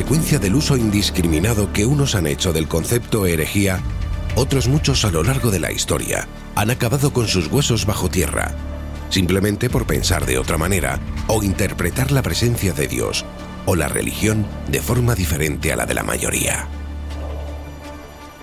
Consecuencia del uso indiscriminado que unos han hecho del concepto herejía, otros muchos a lo largo de la historia han acabado con sus huesos bajo tierra, simplemente por pensar de otra manera o interpretar la presencia de Dios o la religión de forma diferente a la de la mayoría.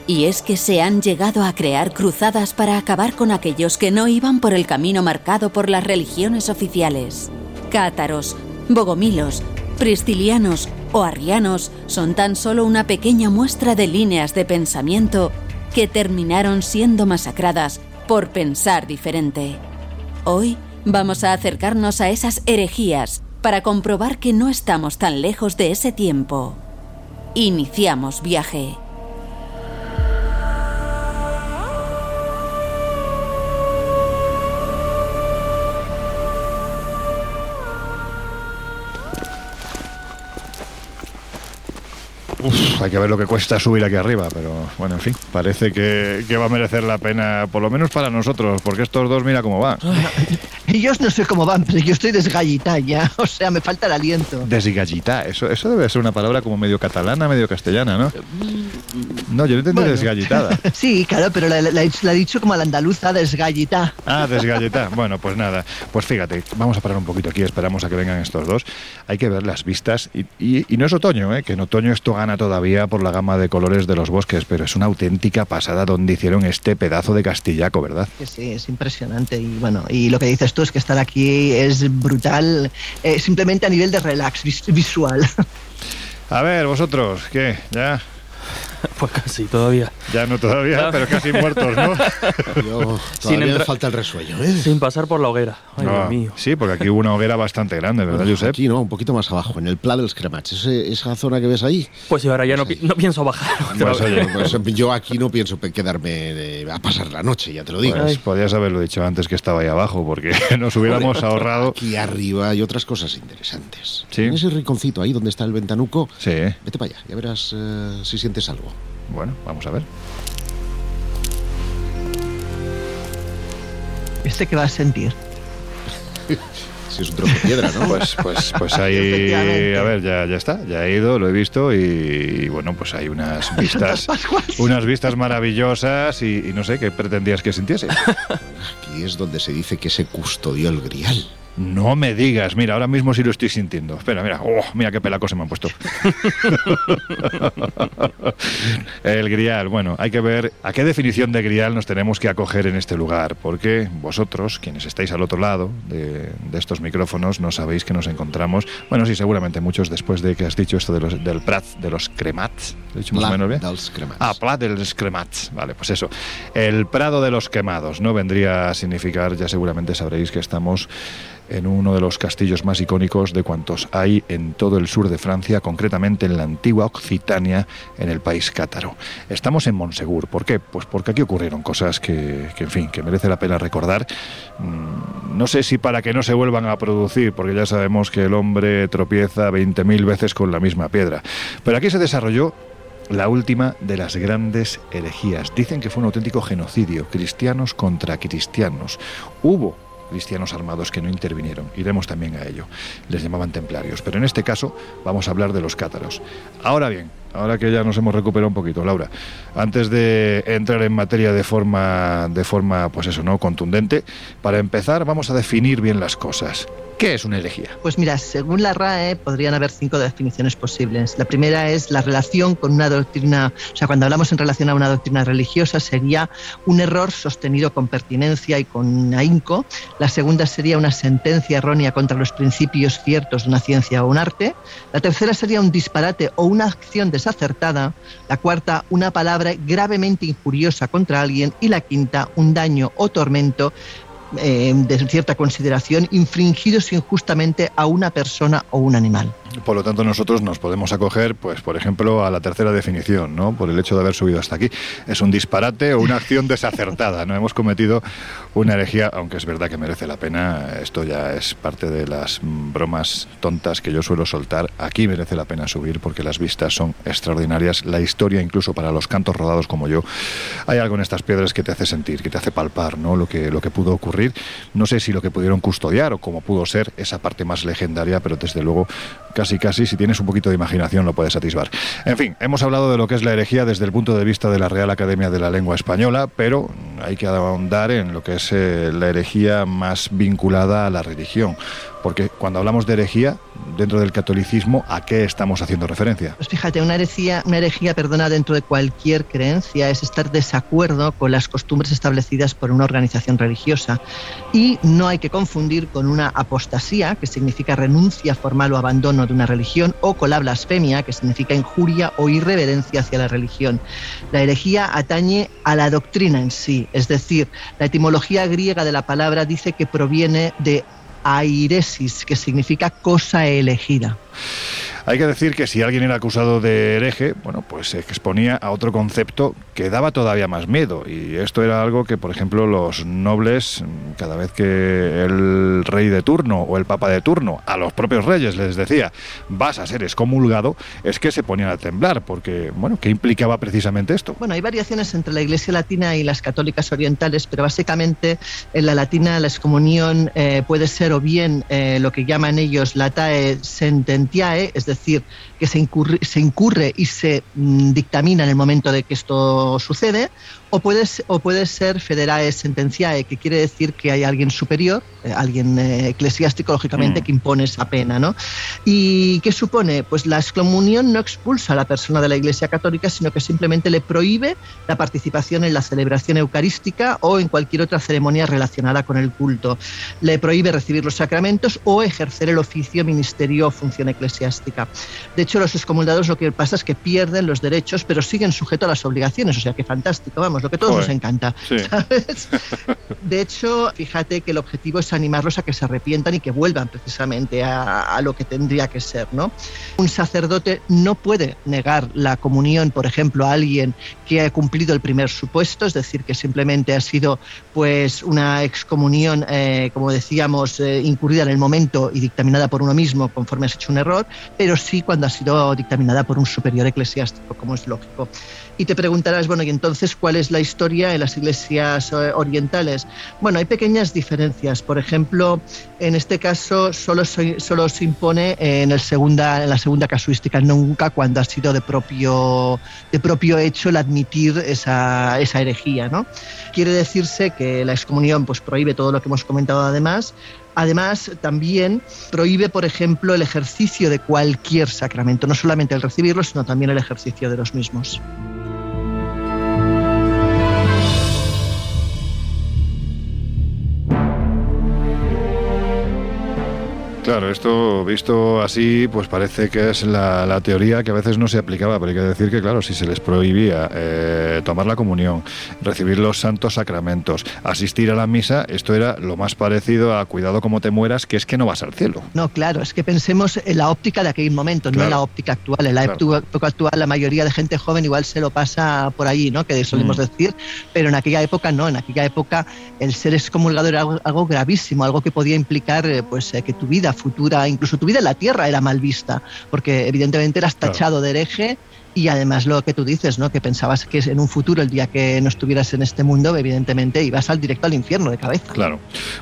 Y es que se han llegado a crear cruzadas para acabar con aquellos que no iban por el camino marcado por las religiones oficiales. Cátaros, bogomilos, pristilianos o arrianos son tan solo una pequeña muestra de líneas de pensamiento que terminaron siendo masacradas por pensar diferente. Hoy vamos a acercarnos a esas herejías para comprobar que no estamos tan lejos de ese tiempo. Iniciamos viaje. Uf, hay que ver lo que cuesta subir aquí arriba, pero bueno, en fin, parece que, que va a merecer la pena, por lo menos para nosotros, porque estos dos mira cómo van. Ellos no sé cómo van, pero yo estoy desgallita ya. O sea, me falta el aliento. Desgallita, eso, eso debe ser una palabra como medio catalana, medio castellana, ¿no? No, yo no entendí Bueno. desgallitada. Sí, claro, pero la, la- la he la he dicho como a la andaluza, desgallita. Ah, desgalleta. Bueno, pues nada. Pues fíjate, vamos a parar un poquito aquí, esperamos a que vengan estos dos. Hay que ver las vistas. Y, y- y no es otoño, ¿eh? que en otoño esto gana todavía por la gama de colores de los bosques, pero es una auténtica pasada donde hicieron este pedazo de castillaco, ¿verdad? Sí, es impresionante. Y bueno, y lo que dices tú es que estar aquí es brutal, eh, simplemente a nivel de relax vis- visual. A ver, vosotros, ¿qué? ¿Ya? Pues casi, todavía. Ya no todavía, Ya. pero casi muertos, ¿no? Yo Sin todavía me entrar- falta el resuello, ¿eh? Sin pasar por la hoguera. Ay, Ah, Dios mío. Sí, porque aquí hubo una hoguera bastante grande, ¿verdad, Josep? Aquí, ¿no? Un poquito más abajo, en el Pla dels Cremats. Ese- esa zona que ves ahí. Pues ahora ya no, pi- no pienso bajar. Pues, oye, Pues yo aquí no pienso quedarme eh, a pasar la noche, ya te lo digo. Pues podías haberlo dicho antes que estaba ahí abajo, porque nos hubiéramos Joder, ahorrado. Aquí arriba hay otras cosas interesantes. Sí. En ese rinconcito ahí donde está el ventanuco, Sí, vete para allá, ya verás eh, si sientes algo. Bueno, vamos a ver. ¿Este que vas a sentir? Si es un trozo de piedra, ¿no? Pues, pues, pues ahí, a ver, ya, ya está, ya he ido, lo he visto y, y bueno, pues hay unas vistas, unas vistas maravillosas y, y no sé qué pretendías que sintiese. Aquí es donde se dice que se custodió el grial. No me digas, mira, ahora mismo sí lo estoy sintiendo. Espera, mira, oh, mira qué pelacos se me han puesto. El grial, bueno, hay que ver a qué definición de grial nos tenemos que acoger en este lugar, porque vosotros, quienes estáis al otro lado de, de estos micrófonos, no sabéis que nos encontramos, bueno, sí, seguramente muchos después de que has dicho esto de los, del Prat de los Cremats, ¿lo he dicho más o menos bien? dels Cremats. Ah, Plat dels Cremats. Vale, pues eso. El Prado de los Quemados, ¿no? Vendría a significar, ya seguramente sabréis que estamos en uno de los castillos más icónicos de cuantos hay en todo el sur de Francia, concretamente en la antigua Occitania, en el país cátaro. Estamos en Monsegur. ¿Por qué? Pues porque aquí ocurrieron cosas que, que, en fin, que merece la pena recordar. Mm, No sé si para que no se vuelvan a producir, porque ya sabemos que el hombre tropieza 20.000 veces con la misma piedra. Pero aquí se desarrolló la última de las grandes herejías. Dicen que fue un auténtico genocidio, cristianos contra cristianos. Hubo cristianos armados que no intervinieron. Iremos también a ello. Les llamaban templarios. Pero en este caso vamos a hablar de los cátaros. Ahora bien, ahora que ya nos hemos recuperado un poquito, Laura, antes de entrar en materia de forma, de forma, pues eso, ¿no? Contundente, para empezar vamos a definir bien las cosas. ¿Qué es una herejía? Pues mira, según la RAE podrían haber cinco definiciones posibles. La primera es la relación con una doctrina, o sea, cuando hablamos en relación a una doctrina religiosa sería un error sostenido con pertinencia y con ahínco. La segunda sería una sentencia errónea contra los principios ciertos de una ciencia o un arte. La tercera sería un disparate o una acción desacertada. La cuarta, una palabra gravemente injuriosa contra alguien. Y la quinta, un daño o tormento eh, de cierta consideración infringidos injustamente a una persona o un animal. Por lo tanto, nosotros nos podemos acoger, pues, por ejemplo, a la tercera definición, ¿no? Por el hecho de haber subido hasta aquí. Es un disparate o una acción desacertada. No hemos cometido una herejía, aunque es verdad que merece la pena. Esto ya es parte de las bromas tontas que yo suelo soltar. Aquí merece la pena subir porque las vistas son extraordinarias. La historia, incluso para los cantos rodados como yo, hay algo en estas piedras que te hace sentir, que te hace palpar, ¿no? Lo que, lo que pudo ocurrir. No sé si lo que pudieron custodiar o cómo pudo ser esa parte más legendaria, pero desde luego casi casi si tienes un poquito de imaginación lo puedes satisfacer. En fin, hemos hablado de lo que es la herejía desde el punto de vista de la Real Academia de la Lengua Española, pero hay que ahondar en lo que es eh, la herejía más vinculada a la religión. Porque cuando hablamos de herejía, dentro del catolicismo, ¿a qué estamos haciendo referencia? Pues fíjate, una herejía, una herejía, perdona, dentro de cualquier creencia es estar desacuerdo con las costumbres establecidas por una organización religiosa. Y no hay que confundir con una apostasía, que significa renuncia formal o abandono de una religión, o con la blasfemia, que significa injuria o irreverencia hacia la religión. La herejía atañe a la doctrina en sí, es decir, la etimología griega de la palabra dice que proviene de airesis, que significa cosa elegida. Hay que decir que si alguien era acusado de hereje, bueno, pues se exponía a otro concepto que daba todavía más miedo. Y esto era algo que, por ejemplo, los nobles, cada vez que el rey de turno o el papa de turno a los propios reyes les decía, vas a ser excomulgado, es que se ponían a temblar, porque, bueno, ¿qué implicaba precisamente esto? Bueno, hay variaciones entre la Iglesia latina y las católicas orientales, pero básicamente en la latina la excomunión eh, puede ser o bien eh, lo que llaman ellos latae sententiae, es decir, que se incurre, se incurre y se mm, dictamina en el momento de que esto sucede, o puede, o puede ser federae sentenciae, que quiere decir que hay alguien superior, eh, alguien eh, eclesiástico, lógicamente, mm. que impone esa pena. ¿no? ¿Y qué supone? Pues la excomunión no expulsa a la persona de la Iglesia Católica, sino que simplemente le prohíbe la participación en la celebración eucarística o en cualquier otra ceremonia relacionada con el culto. Le prohíbe recibir los sacramentos o ejercer el oficio, ministerio o función eclesiástica. De hecho, los excomulgados lo que pasa es que pierden los derechos, pero siguen sujetos a las obligaciones, o sea que fantástico, vamos lo que a todos nos encanta. De hecho, fíjate que el objetivo es animarlos a que se arrepientan y que vuelvan precisamente a, lo que tendría que ser. ¿no? Un sacerdote no puede negar la comunión, por ejemplo, a alguien que ha cumplido el primer supuesto, es decir, que simplemente ha sido pues una excomunión, eh, como decíamos, eh, incurrida en el momento y dictaminada por uno mismo conforme has hecho un error, pero sí cuando ha sido dictaminada por un superior eclesiástico, como es lógico. Y te preguntarás, bueno, ¿y entonces cuál es la historia en las iglesias eh, orientales? Bueno, hay pequeñas diferencias. Por ejemplo, en este caso solo, solo se impone en, el segunda, en la segunda casuística, nunca cuando ha sido de propio, de propio hecho el admitir esa, esa herejía. ¿no? Quiere decirse que la excomunión pues, prohíbe todo lo que hemos comentado además, Además, también prohíbe, por ejemplo, el ejercicio de cualquier sacramento, no solamente el recibirlo, sino también el ejercicio de los mismos. Claro, esto visto así, pues parece que es la, teoría que a veces no se aplicaba, pero hay que decir que, claro, si se les prohibía eh, tomar la comunión, recibir los santos sacramentos, asistir a la misa, esto era lo más parecido a cuidado como te mueras, que es que no vas al cielo. No, claro, es que pensemos en la óptica de aquel momento, no en la óptica actual. En la época actual, la mayoría de gente joven igual se lo pasa por ahí, ¿no? Que solemos mm. decir, pero en aquella época no, en aquella época el ser excomulgado era algo, gravísimo, algo que podía implicar, eh, pues, eh, que tu vida futura, incluso tu vida en la tierra era mal vista, porque evidentemente eras tachado de hereje y además lo que tú dices, ¿no? Que pensabas que en un futuro, el día que no estuvieras en este mundo, evidentemente ibas al directo al infierno de cabeza. Claro.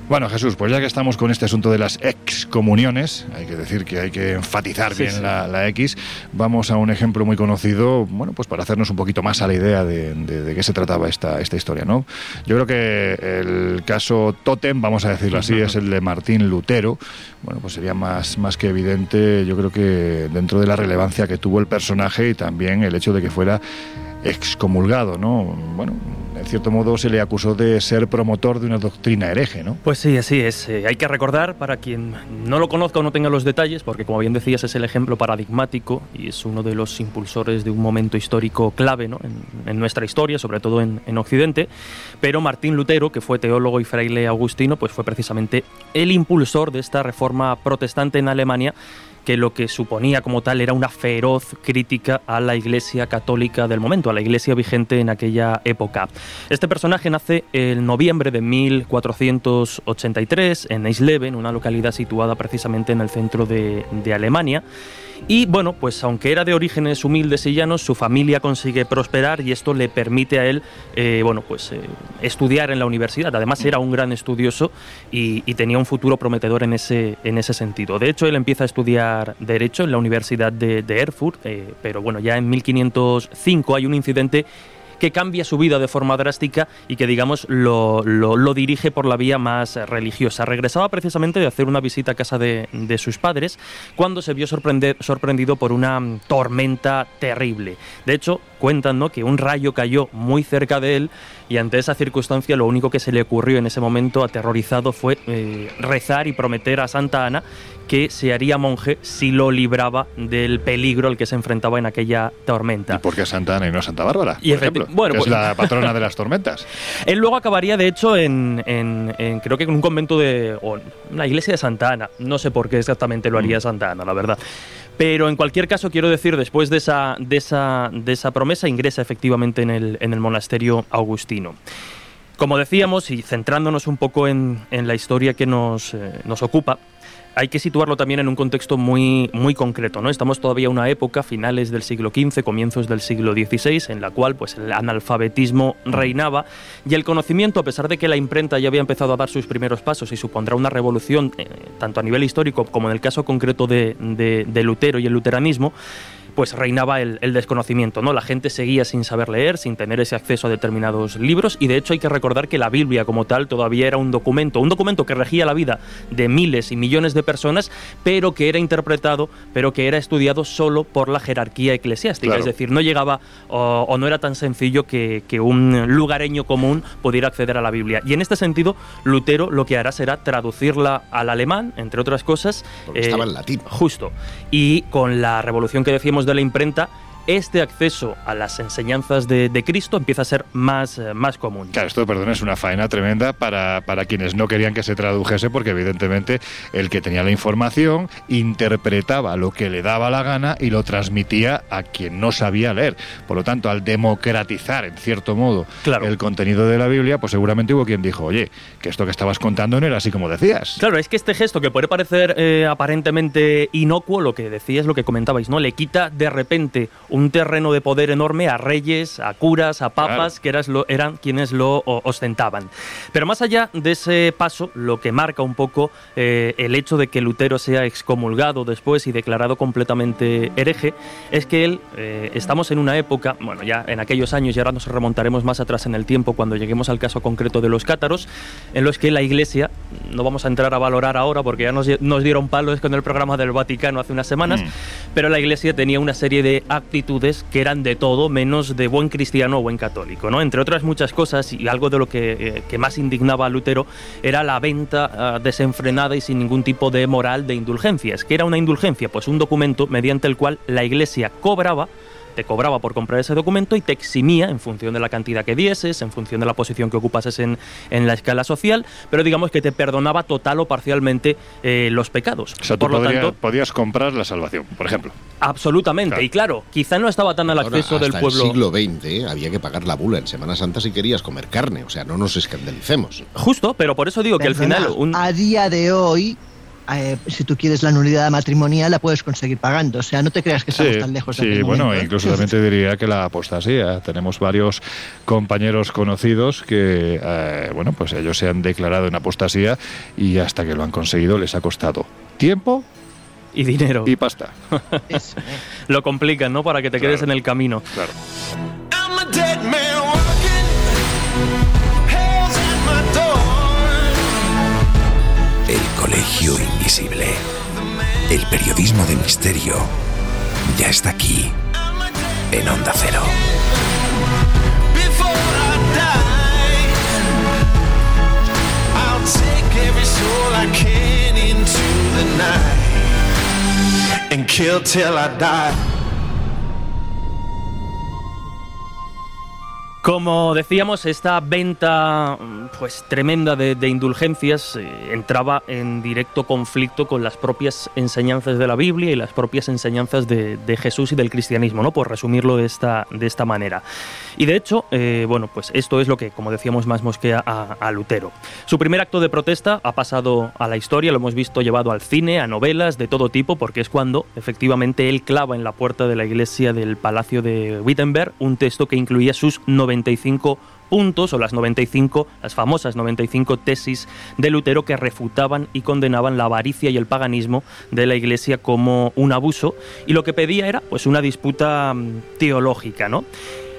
Bueno, Jesús, pues ya que estamos con este asunto de las excomuniones, hay que decir que hay que enfatizar bien La, X, vamos a un ejemplo muy conocido, bueno, pues para hacernos un poquito más a la idea de, de, qué se trataba esta, esta historia, ¿no? Yo creo que el caso Totem, vamos a decirlo así, es el de Martín Lutero. Bueno, pues sería más, más que evidente, yo creo que dentro de la relevancia que tuvo el personaje y también el hecho de que fuera excomulgado, ¿no? Bueno, en cierto modo se le acusó de ser promotor de una doctrina hereje, ¿no? Pues sí, así es. Eh, hay que recordar, para quien no lo conozca o no tenga los detalles, porque como bien decías es el ejemplo paradigmático y es uno de los impulsores de un momento histórico clave ¿no? en, nuestra historia, sobre todo en, en, Occidente, pero Martín Lutero, que fue teólogo y fraile agustino, pues fue precisamente el impulsor de esta reforma protestante en Alemania que lo que suponía como tal era una feroz crítica a la Iglesia católica del momento, a la Iglesia vigente en aquella época. Este personaje nace en noviembre de 1483 en Eisleben, una localidad situada precisamente en el centro de, de Alemania. Y bueno, pues aunque era de orígenes humildes y llanos, su familia consigue prosperar y esto le permite a él, eh, bueno, pues eh, estudiar en la universidad. Además era un gran estudioso y, tenía un futuro prometedor en ese, en ese sentido. De hecho, él empieza a estudiar Derecho en la Universidad de, Erfurt, eh, pero bueno, ya en 1505 hay un incidente que cambia su vida de forma drástica y que, digamos, lo, lo, dirige por la vía más religiosa. Regresaba precisamente de hacer una visita a casa de, de sus padres cuando se vio sorprendido por una tormenta terrible. De hecho, cuentan ¿no? que un rayo cayó muy cerca de él y ante esa circunstancia lo único que se le ocurrió en ese momento, aterrorizado, fue eh, rezar y prometer a Santa Ana que se haría monje si lo libraba del peligro al que se enfrentaba en aquella tormenta. ¿Y por qué Santa Ana y no Santa Bárbara? Y ejemplo, bueno, que es pues la patrona de las tormentas. Él luego acabaría, de hecho, en, creo que en un convento de. o una iglesia de Santa Ana. No sé por qué exactamente lo haría mm. Santa Ana, la verdad. Pero en cualquier caso, quiero decir, después de esa, de esa, de esa promesa, ingresa efectivamente en el, en el monasterio augustino. Como decíamos, y centrándonos un poco en, en la historia que nos, eh, nos ocupa, hay que situarlo también en un contexto muy, muy concreto. ¿no? Estamos todavía en una época, finales del siglo XV, comienzos del siglo XVI, en la cual pues, el analfabetismo reinaba y el conocimiento, a pesar de que la imprenta ya había empezado a dar sus primeros pasos y supondrá una revolución, eh, tanto a nivel histórico como en el caso concreto de, de Lutero y el luteranismo, pues reinaba el, desconocimiento, ¿no? La gente seguía sin saber leer, sin tener ese acceso a determinados libros y de hecho hay que recordar que la Biblia como tal todavía era un documento, un documento que regía la vida de miles y millones de personas, pero que era interpretado, pero que era estudiado solo por la jerarquía eclesiástica, es decir, no llegaba o, no era tan sencillo que, un lugareño común pudiera acceder a la Biblia. Y en este sentido, Lutero lo que hará será traducirla al alemán, entre otras cosas. Porque estaba en latín. Justo. Y con la revolución que decíamos de la imprenta este acceso a las enseñanzas de, Cristo empieza a ser más, eh, más común. Claro, esto, perdón, es una faena tremenda para, para quienes no querían que se tradujese, porque evidentemente el que tenía la información interpretaba lo que le daba la gana y lo transmitía a quien no sabía leer. Por lo tanto, al democratizar, en cierto modo, el contenido de la Biblia, pues seguramente hubo quien dijo, oye, que esto que estabas contando no era así como decías. Claro, es que este gesto que puede parecer eh, aparentemente inocuo, lo que decías, lo que comentabais, ¿no? Le quita de repente un terreno de poder enorme a reyes, a curas, a papas, que eran, quienes lo ostentaban. Pero más allá de ese paso, lo que marca un poco eh, el hecho de que Lutero sea excomulgado después y declarado completamente hereje, es que él, eh, estamos en una época, bueno, ya en aquellos años, y ahora nos remontaremos más atrás en el tiempo cuando lleguemos al caso concreto de los cátaros, en los que la Iglesia, no vamos a entrar a valorar ahora porque ya nos, dieron palos con el programa del Vaticano hace unas semanas, mm. pero la Iglesia tenía una serie de actitudes que eran de todo menos de buen cristiano o buen católico. ¿no? Entre otras muchas cosas, y algo de lo que, eh, más indignaba a Lutero, era la venta ah, desenfrenada y sin ningún tipo de moral de indulgencias. ¿Qué era una indulgencia? Pues un documento mediante el cual la Iglesia cobraba te cobraba por comprar ese documento y te eximía en función de la cantidad que dieses, en función de la posición que ocupases en, en la escala social, pero digamos que te perdonaba total o parcialmente eh, los pecados. O sea, por lo tanto, podías comprar la salvación, por ejemplo. Absolutamente, y claro, quizá no estaba tan al acceso del pueblo. En el siglo XX ¿eh? había que pagar la bula en Semana Santa si querías comer carne, o sea, no nos escandalicemos. Justo, pero por eso digo que al final... A día de hoy eh, si tú quieres la nulidad matrimonial, la puedes conseguir pagando. O sea, no te creas que estamos tan lejos de Sí, bueno, ¿eh? incluso también te diría que la apostasía. Tenemos varios compañeros conocidos que, eh, bueno, pues ellos se han declarado en apostasía y hasta que lo han conseguido les ha costado tiempo y dinero. Y pasta. Eso, ¿eh? Lo complican, ¿no? Para que te quedes Claro. en el camino. Claro. El Colegio Invisible. El periodismo de misterio ya está aquí en Onda Cero. And kill till I die. Como decíamos, esta venta pues tremenda de, indulgencias eh, entraba en directo conflicto con las propias enseñanzas de la Biblia y las propias enseñanzas de, Jesús y del cristianismo, ¿no? Por resumirlo de esta, de esta manera. Y de hecho, eh, bueno, pues esto es lo que, como decíamos, más mosquea a, Lutero. Su primer acto de protesta ha pasado a la historia, lo hemos visto llevado al cine, a novelas de todo tipo, porque es cuando efectivamente él clava en la puerta de la iglesia del Palacio de Wittenberg un texto que incluía sus 95 puntos o las 95, las famosas 95 tesis de Lutero que refutaban y condenaban la avaricia y el paganismo de la Iglesia como un abuso y lo que pedía era pues una disputa mm, teológica, ¿no?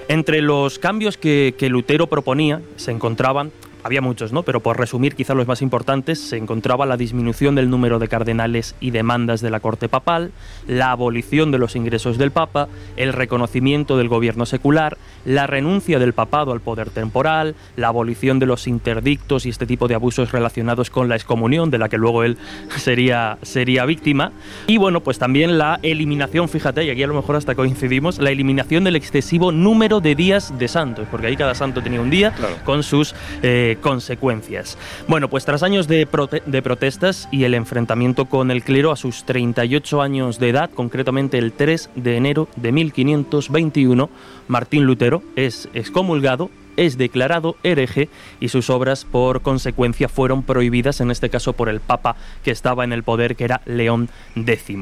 Entre los cambios que, que Lutero proponía se encontraban había muchos, ¿no? Pero por resumir, quizá los más importantes, se encontraba la disminución del número de cardenales y demandas de la corte papal, la abolición de los ingresos del papa, el reconocimiento del gobierno secular, la renuncia del papado al poder temporal, la abolición de los interdictos y este tipo de abusos relacionados con la excomunión, de la que luego él sería, sería víctima, y bueno, pues también la eliminación, fíjate, y aquí a lo mejor hasta coincidimos, la eliminación del excesivo número de días de santos, porque ahí cada santo tenía un día Claro. con sus eh, consecuencias. Bueno, pues tras años de, de protestas y el enfrentamiento con el clero a sus 38 años de edad, concretamente el 3 de enero de 1521, Martín Lutero es excomulgado, es declarado hereje y sus obras por consecuencia fueron prohibidas, en este caso por el Papa que estaba en el poder, que era León X.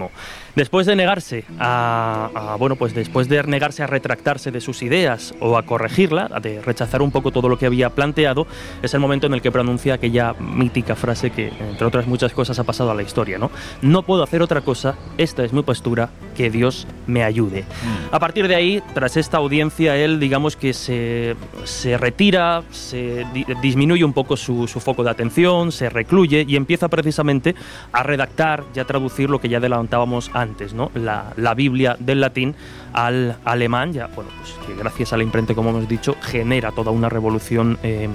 Después de negarse a, a- bueno, pues después de negarse a retractarse de sus ideas o a corregirla, a de rechazar un poco todo lo que había planteado, es el momento en el que pronuncia aquella mítica frase que, entre otras muchas cosas, ha pasado a la historia, ¿no? No puedo hacer otra cosa, esta es mi postura, que Dios me ayude. A partir de ahí, tras esta audiencia, él, digamos que se, se retira, se di- disminuye un poco su, su foco de atención, se recluye y empieza precisamente a redactar y a traducir lo que ya adelantábamos antes, ¿no? La, Biblia del latín al alemán, ya, bueno, pues que gracias a la imprenta, como hemos dicho, genera toda una revolución. eh,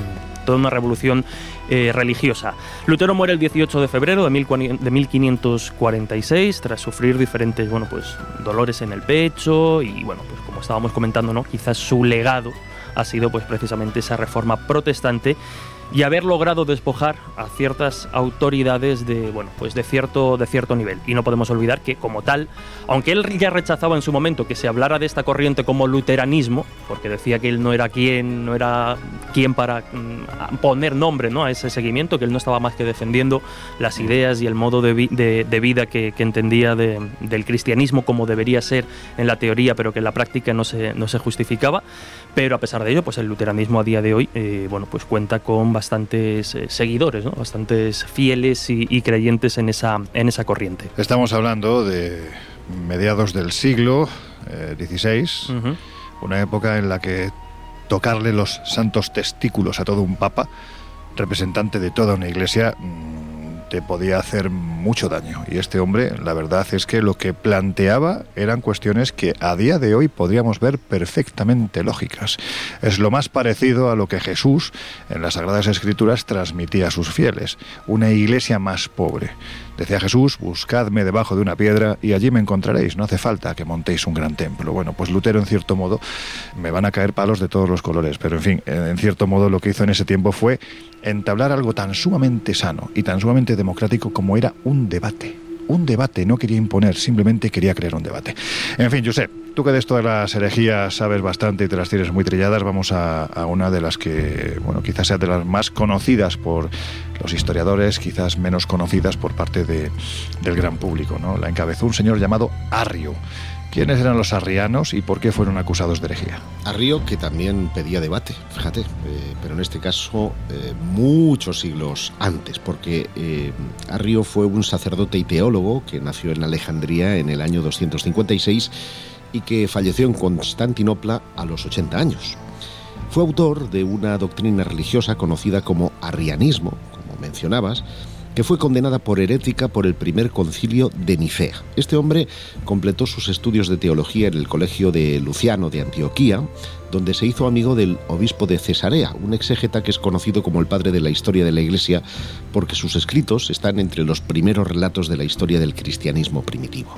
toda una revolución eh, religiosa. Lutero muere el 18 de febrero de, 1400 de 1546 tras sufrir diferentes bueno, pues, dolores en el pecho y bueno, pues como estábamos comentando, ¿no? quizás su legado ha sido pues precisamente esa reforma protestante y haber logrado despojar a ciertas autoridades de bueno pues de cierto de cierto nivel y no podemos olvidar que como tal aunque él ya rechazaba en su momento que se hablara de esta corriente como luteranismo porque decía que él no era quien no era quien para mm, poner nombre ¿no? a ese seguimiento que él no estaba más que defendiendo las ideas y el modo de, vi- de- de vida que, entendía de- del cristianismo como debería ser en la teoría pero que en la práctica no se, no se justificaba pero a pesar de ello, pues el luteranismo a día de hoy, eh, bueno, pues cuenta con bastantes eh, seguidores, ¿no? bastantes fieles y, y creyentes en esa, en esa corriente. Estamos hablando de mediados del siglo eh, XVI, Ujú. una época en la que tocarle los santos testículos a todo un papa, representante de toda una iglesia, mm, te podía hacer mucho daño. Y este hombre, la verdad es que lo que planteaba eran cuestiones que a día de hoy podríamos ver perfectamente lógicas. Es lo más parecido a lo que Jesús en las Sagradas Escrituras transmitía a sus fieles, una iglesia más pobre. Decía Jesús, buscadme debajo de una piedra y allí me encontraréis, no hace falta que montéis un gran templo. Bueno, pues Lutero en cierto modo, me van a caer palos de todos los colores, pero en fin, en cierto modo lo que hizo en ese tiempo fue entablar algo tan sumamente sano y tan sumamente democrático como era un debate. Un debate, no quería imponer, simplemente quería crear un debate. En fin, Josep, tú que de esto de las herejías sabes bastante y te las tienes muy trilladas, vamos a, a una de las que, bueno, quizás sea de las más conocidas por los historiadores, quizás menos conocidas por parte de- del gran público, ¿no? La encabezó un señor llamado Arrio. ¿Quiénes eran los arrianos y por qué fueron acusados de herejía? Arrio, que también pedía debate, fíjate, eh, pero en este caso eh, muchos siglos antes, porque eh, Arrio fue un sacerdote y teólogo que nació en Alejandría en el año 256 y que falleció en Constantinopla a los 80 años. Fue autor de una doctrina religiosa conocida como arrianismo, como mencionabas, que fue condenada por herética por el primer concilio de Nicea. Este hombre completó sus estudios de teología en el colegio de Luciano de Antioquía, donde se hizo amigo del obispo de Cesarea, un exégeta que es conocido como el padre de la historia de la Iglesia, porque sus escritos están entre los primeros relatos de la historia del cristianismo primitivo.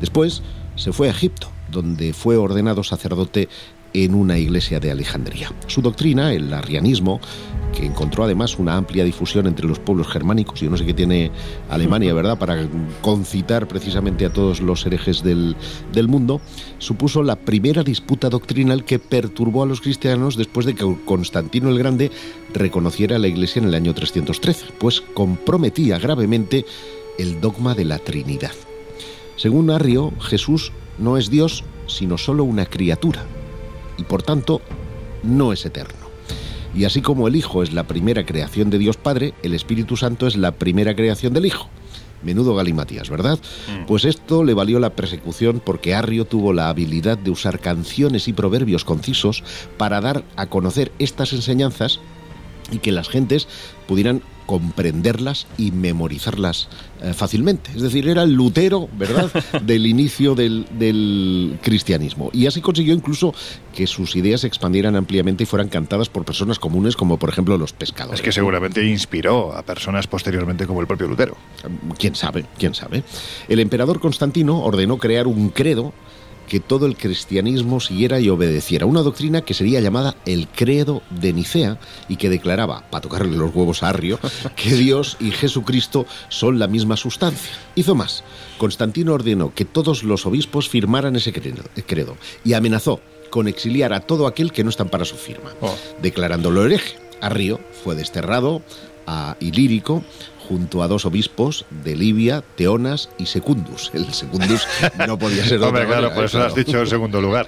Después se fue a Egipto, donde fue ordenado sacerdote en una iglesia de Alejandría. Su doctrina, el arrianismo, que encontró además una amplia difusión entre los pueblos germánicos, yo no sé qué tiene Alemania, ¿verdad?, para concitar precisamente a todos los herejes del, del mundo, supuso la primera disputa doctrinal que perturbó a los cristianos después de que Constantino el Grande reconociera a la iglesia en el año 313, pues comprometía gravemente el dogma de la Trinidad. Según Arrio, Jesús no es Dios, sino solo una criatura, y por tanto no es eterno. Y así como el Hijo es la primera creación de Dios Padre, el Espíritu Santo es la primera creación del Hijo. Menudo galimatías, ¿verdad? Pues esto le valió la persecución porque Arrio tuvo la habilidad de usar canciones y proverbios concisos para dar a conocer estas enseñanzas y que las gentes pudieran comprenderlas y memorizarlas eh, fácilmente. Es decir, era el Lutero, ¿verdad?, del inicio del, del cristianismo. Y así consiguió incluso que sus ideas se expandieran ampliamente y fueran cantadas por personas comunes como, por ejemplo, los pescadores. Es que seguramente inspiró a personas posteriormente como el propio Lutero. ¿Quién sabe? ¿Quién sabe? El emperador Constantino ordenó crear un credo que todo el cristianismo siguiera y obedeciera. Una doctrina que sería llamada el credo de Nicea y que declaraba, para tocarle los huevos a Arrio, que Dios y Jesucristo son la misma sustancia. Hizo más. Constantino ordenó que todos los obispos firmaran ese credo, y amenazó con exiliar a todo aquel que no estampara su firma, Oh. declarándolo hereje. Arrio fue desterrado a Ilírico junto a dos obispos de Libia, Teonas y Secundus. El Secundus no podía ser Hombre, otra claro, manera, por eso lo has dicho en segundo lugar.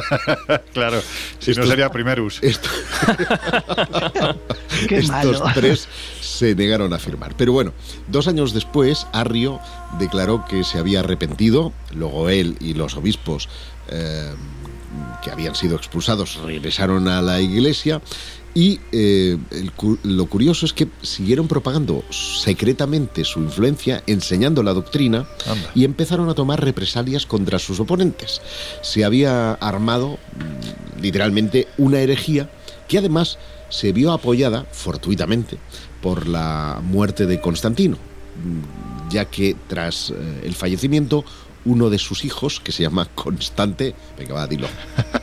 claro, si Esto no sería primerus. Esto- Qué estos malo. tres se negaron a firmar. Pero bueno, dos años después, Arrio declaró que se había arrepentido, luego él y los obispos eh, que habían sido expulsados regresaron a la iglesia y eh, el lo curioso es que siguieron propagando secretamente su influencia, enseñando la doctrina Anda. y empezaron a tomar represalias contra sus oponentes. Se había armado mm, literalmente una herejía que además se vio apoyada fortuitamente por la muerte de Constantino, mm, ya que tras eh, el fallecimiento uno de sus hijos, que se llama Constante, venga va, dilo,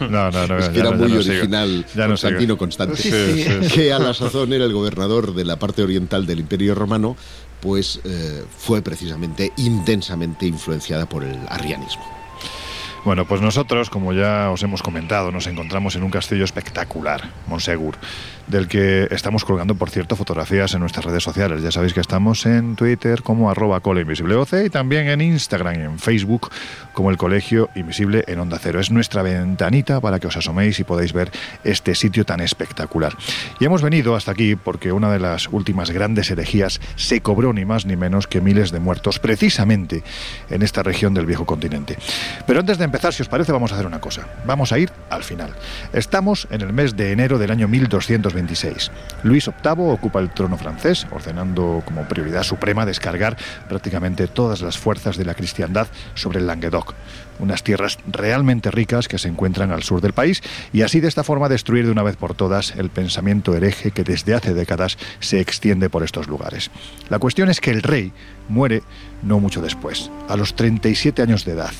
No, no, no. es ya que era ya muy original Ya no Constantino. Constante, Sí, sí, sí. que a la sazón era el gobernador de la parte oriental del Imperio Romano, pues eh, fue precisamente intensamente influenciada por el arrianismo. Bueno, pues nosotros, como ya os hemos comentado, nos encontramos en un castillo espectacular, Monsegur, del que estamos colgando, por cierto, fotografías en nuestras redes sociales. Ya sabéis que estamos en Twitter como arroba y también en Instagram y en Facebook como el Colegio Invisible en Onda Cero. Es nuestra ventanita para que os asoméis y podáis ver este sitio tan espectacular. Y hemos venido hasta aquí porque una de las últimas grandes herejías se cobró ni más ni menos que miles de muertos precisamente en esta región del viejo continente. Pero antes de empezar, si os parece, vamos a hacer una cosa. Vamos a ir al final. Estamos en el mes de enero del año 1226. Luis VIII ocupa el trono francés, ordenando como prioridad suprema descargar prácticamente todas las fuerzas de la cristiandad sobre el Languedoc, unas tierras realmente ricas que se encuentran al sur del país, y así de esta forma destruir de una vez por todas el pensamiento hereje que desde hace décadas se extiende por estos lugares. La cuestión es que el rey muere no mucho después, a los 37 años de edad,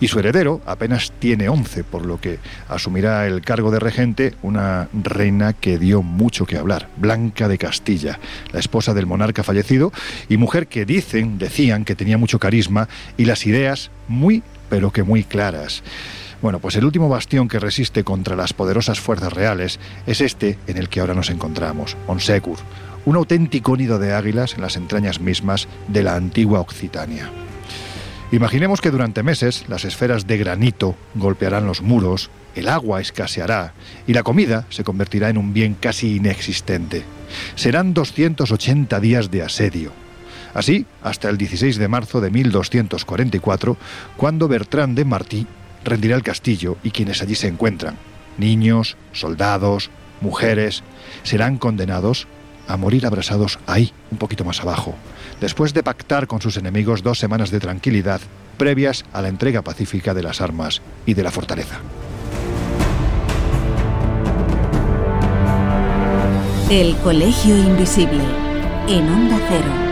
y su heredero apenas tiene 11, por lo que asumirá el cargo de regente una reina que dio mucho que hablar, Blanca de Castilla, la esposa del monarca fallecido y mujer que dicen, decían que tenía mucho carisma y las ideas muy, pero que muy claras. Bueno, pues el último bastión que resiste contra las poderosas fuerzas reales es este en el que ahora nos encontramos, Onsegur, un auténtico nido de águilas en las entrañas mismas de la antigua Occitania. Imaginemos que durante meses las esferas de granito golpearán los muros, el agua escaseará y la comida se convertirá en un bien casi inexistente. Serán 280 días de asedio. Así, hasta el 16 de marzo de 1244, cuando Bertrand de Martí rendirá el castillo y quienes allí se encuentran, niños, soldados, mujeres, serán condenados a morir abrasados ahí, un poquito más abajo, después de pactar con sus enemigos dos semanas de tranquilidad previas a la entrega pacífica de las armas y de la fortaleza. El Colegio Invisible, en Onda Cero.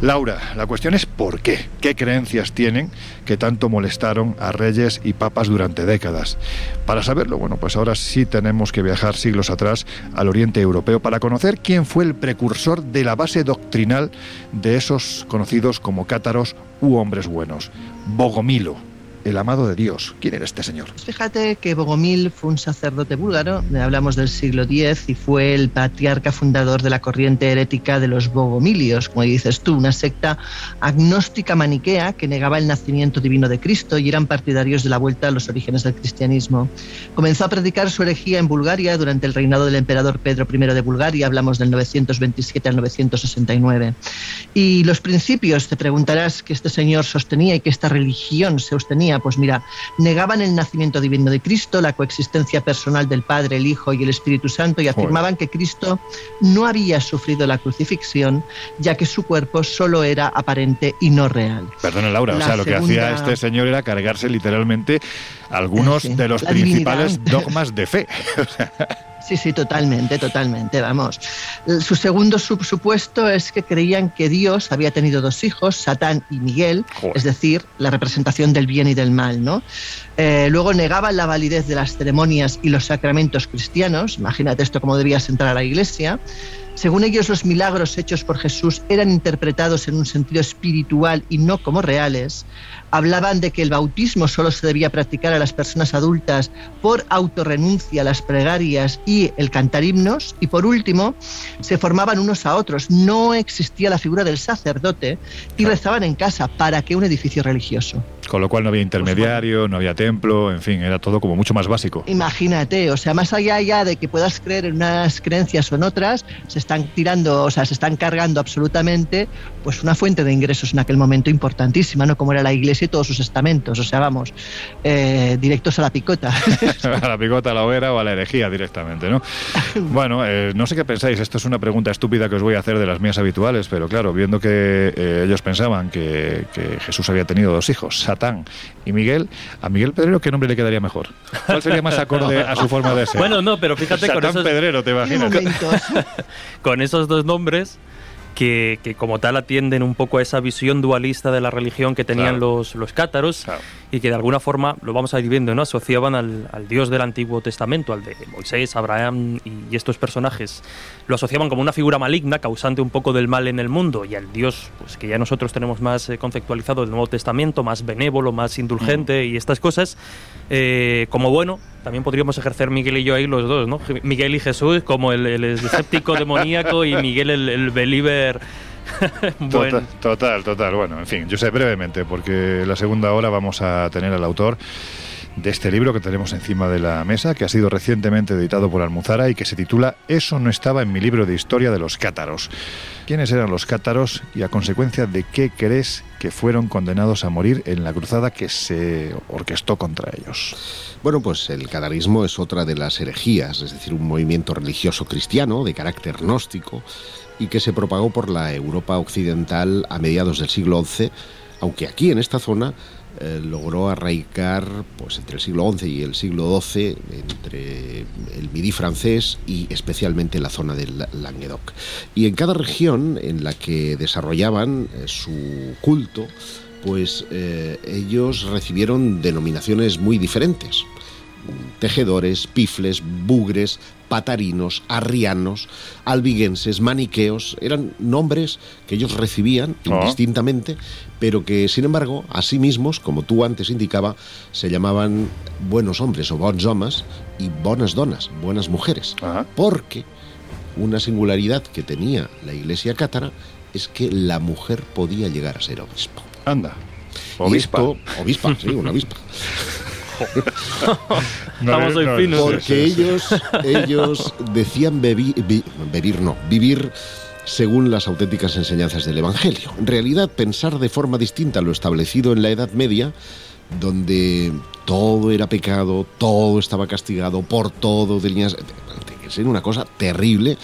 Laura, la cuestión es por qué. ¿Qué creencias tienen que tanto molestaron a reyes y papas durante décadas? Para saberlo, bueno, pues ahora sí tenemos que viajar siglos atrás al Oriente Europeo para conocer quién fue el precursor de la base doctrinal de esos conocidos como cátaros u hombres buenos, Bogomilo el amado de Dios. ¿Quién era este señor? Pues fíjate que Bogomil fue un sacerdote búlgaro, hablamos del siglo X, y fue el patriarca fundador de la corriente herética de los Bogomilios, como dices tú, una secta agnóstica maniquea que negaba el nacimiento divino de Cristo y eran partidarios de la vuelta a los orígenes del cristianismo. Comenzó a predicar su herejía en Bulgaria durante el reinado del emperador Pedro I de Bulgaria, hablamos del 927 al 969. Y los principios, te preguntarás, que este señor sostenía y que esta religión se sostenía pues mira, negaban el nacimiento divino de Cristo, la coexistencia personal del Padre, el Hijo y el Espíritu Santo y afirmaban que Cristo no había sufrido la crucifixión, ya que su cuerpo solo era aparente y no real. Perdona Laura, o sea, lo que hacía este señor era cargarse literalmente algunos de los principales dogmas de fe. Sí, sí, totalmente, totalmente, vamos. Su segundo supuesto es que creían que Dios había tenido dos hijos, Satán y Miguel, es decir, la representación del bien y del mal, ¿no? Eh, luego negaban la validez de las ceremonias y los sacramentos cristianos, imagínate esto cómo debías entrar a la iglesia. Según ellos, los milagros hechos por Jesús eran interpretados en un sentido espiritual y no como reales hablaban de que el bautismo solo se debía practicar a las personas adultas por autorrenuncia a las plegarias y el cantar himnos. Y por último, se formaban unos a otros. No existía la figura del sacerdote y rezaban en casa para que un edificio religioso. Con lo cual no había intermediario, no había templo, en fin, era todo como mucho más básico. Imagínate, o sea, más allá ya de que puedas creer en unas creencias o en otras, se están tirando, o sea, se están cargando absolutamente pues una fuente de ingresos en aquel momento importantísima, ¿no? Como era la iglesia y todos sus estamentos, o sea, vamos, eh, directos a la picota. a la picota, a la hoguera o a la herejía directamente, ¿no? Bueno, eh, no sé qué pensáis, esto es una pregunta estúpida que os voy a hacer de las mías habituales, pero claro, viendo que eh, ellos pensaban que, que Jesús había tenido dos hijos, y Miguel, ¿a Miguel Pedrero qué nombre le quedaría mejor? ¿Cuál sería más acorde a su forma de ser? Bueno, no, pero fíjate con esos... Pedrero, te imaginas. con esos dos nombres que, como tal atienden un poco a esa visión dualista de la religión que tenían los, los cátaros y que de alguna forma, lo vamos a ir viendo, ¿no? asociaban al, Dios del Antiguo Testamento, al de Moisés, Abraham y, estos personajes. Lo asociaban como una figura maligna, causante un poco del mal en el mundo, y al Dios pues, que ya nosotros tenemos más eh, conceptualizado del Nuevo Testamento, más benévolo, más indulgente mm. y estas cosas, eh, como bueno, también podríamos ejercer Miguel y yo ahí los dos, ¿no? Miguel y Jesús como el, el escéptico demoníaco y Miguel el, el believer. Total, total, Bueno, en fin, yo sé brevemente, porque la segunda hora vamos a tener al autor de este libro que tenemos encima de la mesa, que ha sido recientemente editado por Almuzara y que se titula Eso no estaba en mi libro de historia de los cátaros. ¿Quiénes eran los cátaros y a consecuencia de qué crees que fueron condenados a morir en la cruzada que se orquestó contra ellos? Bueno, pues el catarismo es otra de las herejías, es decir, un movimiento religioso cristiano de carácter gnóstico y que se propagó por la Europa occidental a mediados del siglo XI, aunque aquí en esta zona eh, logró arraigar pues, entre el siglo XI y el siglo XII, entre el Midi francés y especialmente la zona del Languedoc. Y en cada región en la que desarrollaban eh, su culto, pues eh, ellos recibieron denominaciones muy diferentes tejedores, pifles, bugres, patarinos, arrianos, albiguenses, maniqueos, eran nombres que ellos recibían Ah. indistintamente, pero que sin embargo, a sí mismos, como tú antes indicaba, se llamaban buenos hombres o bons homes y bonas donas, buenas mujeres, Ajá. porque una singularidad que tenía la iglesia cátara es que la mujer podía llegar a ser obispo. Anda. Obispa. esto- obispa, sí, una obispa. No hoy no, finos. Porque ellos, ellos decían bebi- vivir, no, vivir según las auténticas enseñanzas del Evangelio. En realidad, pensar de forma distinta a lo establecido en la Edad Media, donde todo era pecado, todo estaba castigado, por todo tenías... Ser una cosa terrible.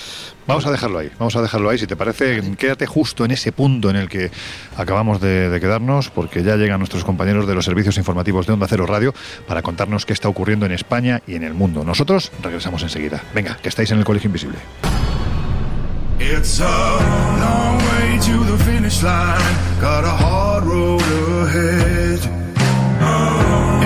Vamos a dejarlo ahí, vamos a dejarlo ahí. Si te parece, quédate justo en ese punto en el que acabamos de, de quedarnos, porque ya llegan nuestros compañeros de los servicios informativos de Onda Cero Radio para contarnos qué está ocurriendo en España y en el mundo. Nosotros regresamos enseguida. Venga, que estáis en el Colegio Invisible. It's a long way to the finish line. Got a hard road ahead.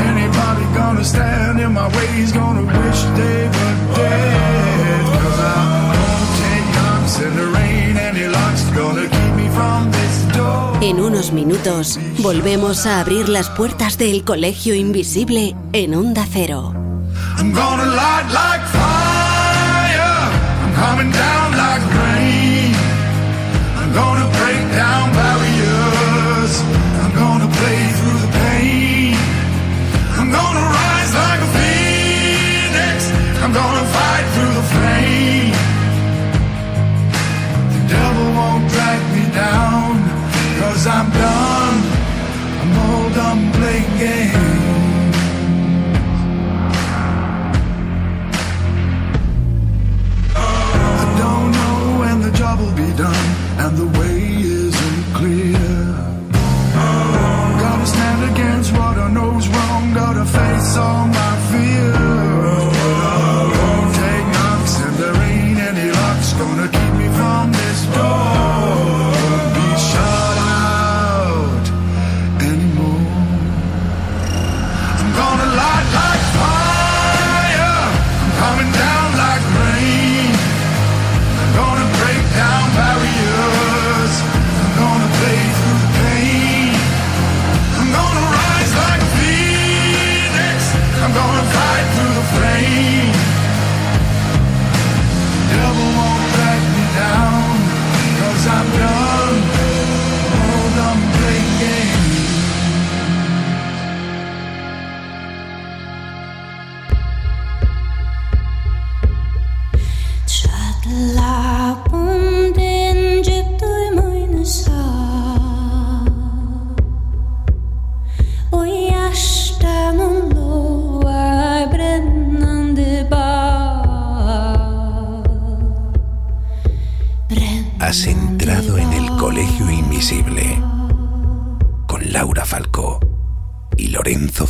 Anybody gonna stand in my way is gonna wish they were dead. Cause I won't take knocks in the rain. Any luck's gonna keep me from this door. En unos minutos volvemos a abrir las puertas del Colegio Invisible en Onda Cero. I'm gonna light like fire. I'm coming down like so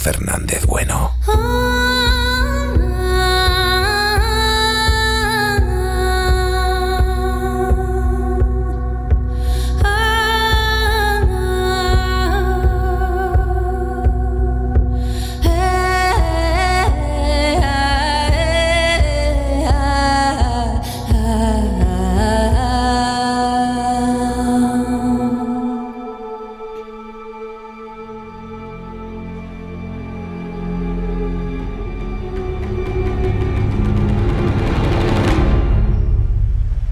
Lorenzo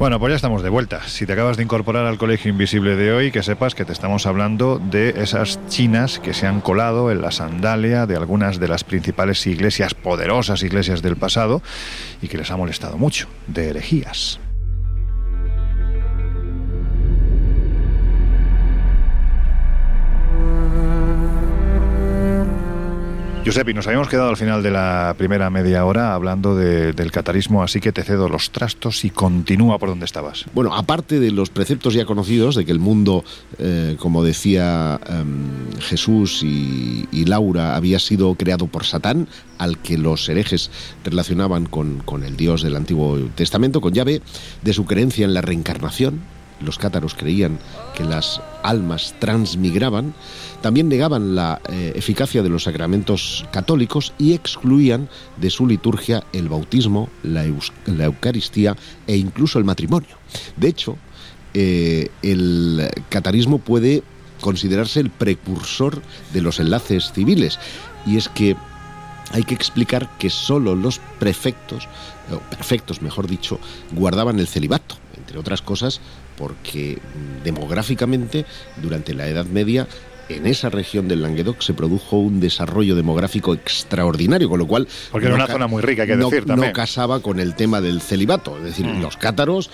Bueno, pues ya estamos de vuelta. Si te acabas de incorporar al Colegio Invisible de hoy, que sepas que te estamos hablando de esas chinas que se han colado en la sandalia de algunas de las principales iglesias, poderosas iglesias del pasado, y que les ha molestado mucho, de herejías. Giuseppe, nos habíamos quedado al final de la primera media hora hablando de- del catarismo, así que te cedo los trastos y continúa por donde estabas. Bueno, aparte de los preceptos ya conocidos de que el mundo, eh, como decía em, Jesús y, y Laura, había sido creado por Satán, al que los herejes relacionaban con, con el Dios del Antiguo Testamento, con Yahvé, de su creencia en la reencarnación, los cátaros creían que las almas transmigraban, también negaban la eh, eficacia de los sacramentos católicos y excluían de su liturgia el bautismo, la, Eucaristía e incluso el matrimonio. De hecho, eh, el catarismo puede considerarse el precursor de los enlaces civiles y es que hay que explicar que solo los prefectos, o perfectos mejor dicho, guardaban el celibato, entre otras cosas porque mm, demográficamente durante la Edad Media en esa región del Languedoc se produjo un desarrollo demográfico extraordinario, con lo cual... Porque era una zona muy rica, hay que no- decir también. No casaba con el tema del celibato, es decir, Mm. los cátaros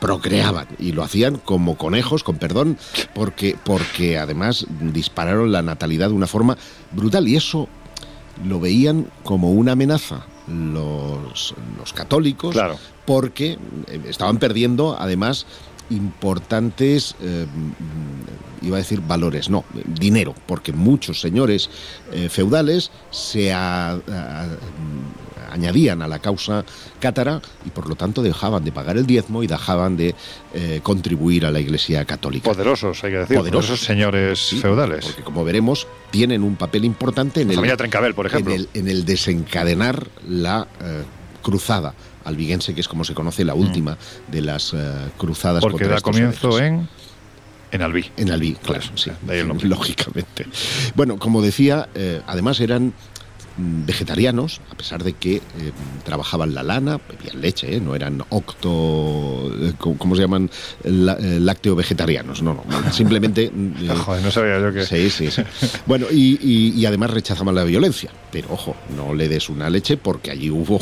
procreaban y lo hacían como conejos, con perdón, porque, porque además dispararon la natalidad de una forma brutal y eso lo veían como una amenaza los, los católicos Claro. porque eh, estaban perdiendo además importantes, eh, iba a decir valores, no, dinero, porque muchos señores eh, feudales se a- a- añadían a la causa cátara y por lo tanto dejaban de pagar el diezmo y dejaban de eh, contribuir a la Iglesia católica. Poderosos, hay que decir, Poderosos. poderosos señores Sí, feudales. Porque como veremos, tienen un papel importante en el, por ejemplo. en el, en el desencadenar la cruzada albigense, que es como se conoce la última de las eh, cruzadas Mm. Porque contra da comienzo en, en Albí. En Albí, claro, Claro, sí, de ahí el nombre. lógicamente. Bueno, como decía, eh, además eran mm, vegetarianos, a pesar de que eh, trabajaban la lana, bebían leche, ¿eh? no eran octo... eh, ¿cómo, se llaman? La- lácteo vegetarianos, no, no, simplemente... mm, eh, Joder, no sabía yo que... Sí, sí, sí. Bueno, y, y- y además rechazaban la violencia. Pero ojo, no le des una leche porque allí hubo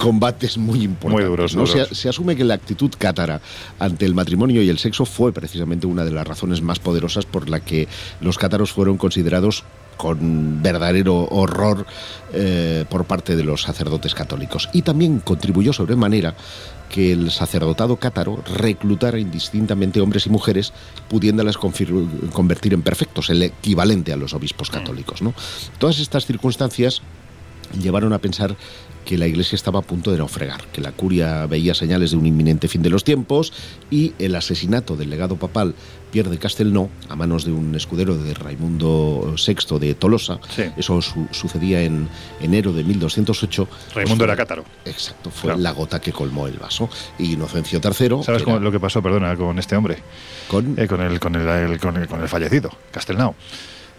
combates muy importantes. Muy duros, ¿no? duros. Se, se asume que la actitud cátara ante el matrimonio y el sexo fue precisamente una de las razones más poderosas por la que los cátaros fueron considerados con verdadero horror eh, por parte de los sacerdotes católicos. Y también contribuyó sobremanera que el sacerdotado cátaro reclutara indistintamente hombres y mujeres, pudiéndolas convertir en perfectos, el equivalente a los obispos católicos. ¿no? Todas estas circunstancias llevaron a pensar que la iglesia estaba a punto de naufragar, que la curia veía señales de un inminente fin de los tiempos y el asesinato del legado papal Pierre de Castelnau a manos de un escudero de Raimundo VI de Tolosa, Sí. eso su- sucedía en enero de 1208. pues Raimundo fue- era cátaro. Exacto, fue Claro. la gota que colmó el vaso. Y Inocencio III, ¿Sabes era lo que pasó, perdona, con este hombre? con Eh, con, el, con, el, el- con, el, con el fallecido, Castelnau.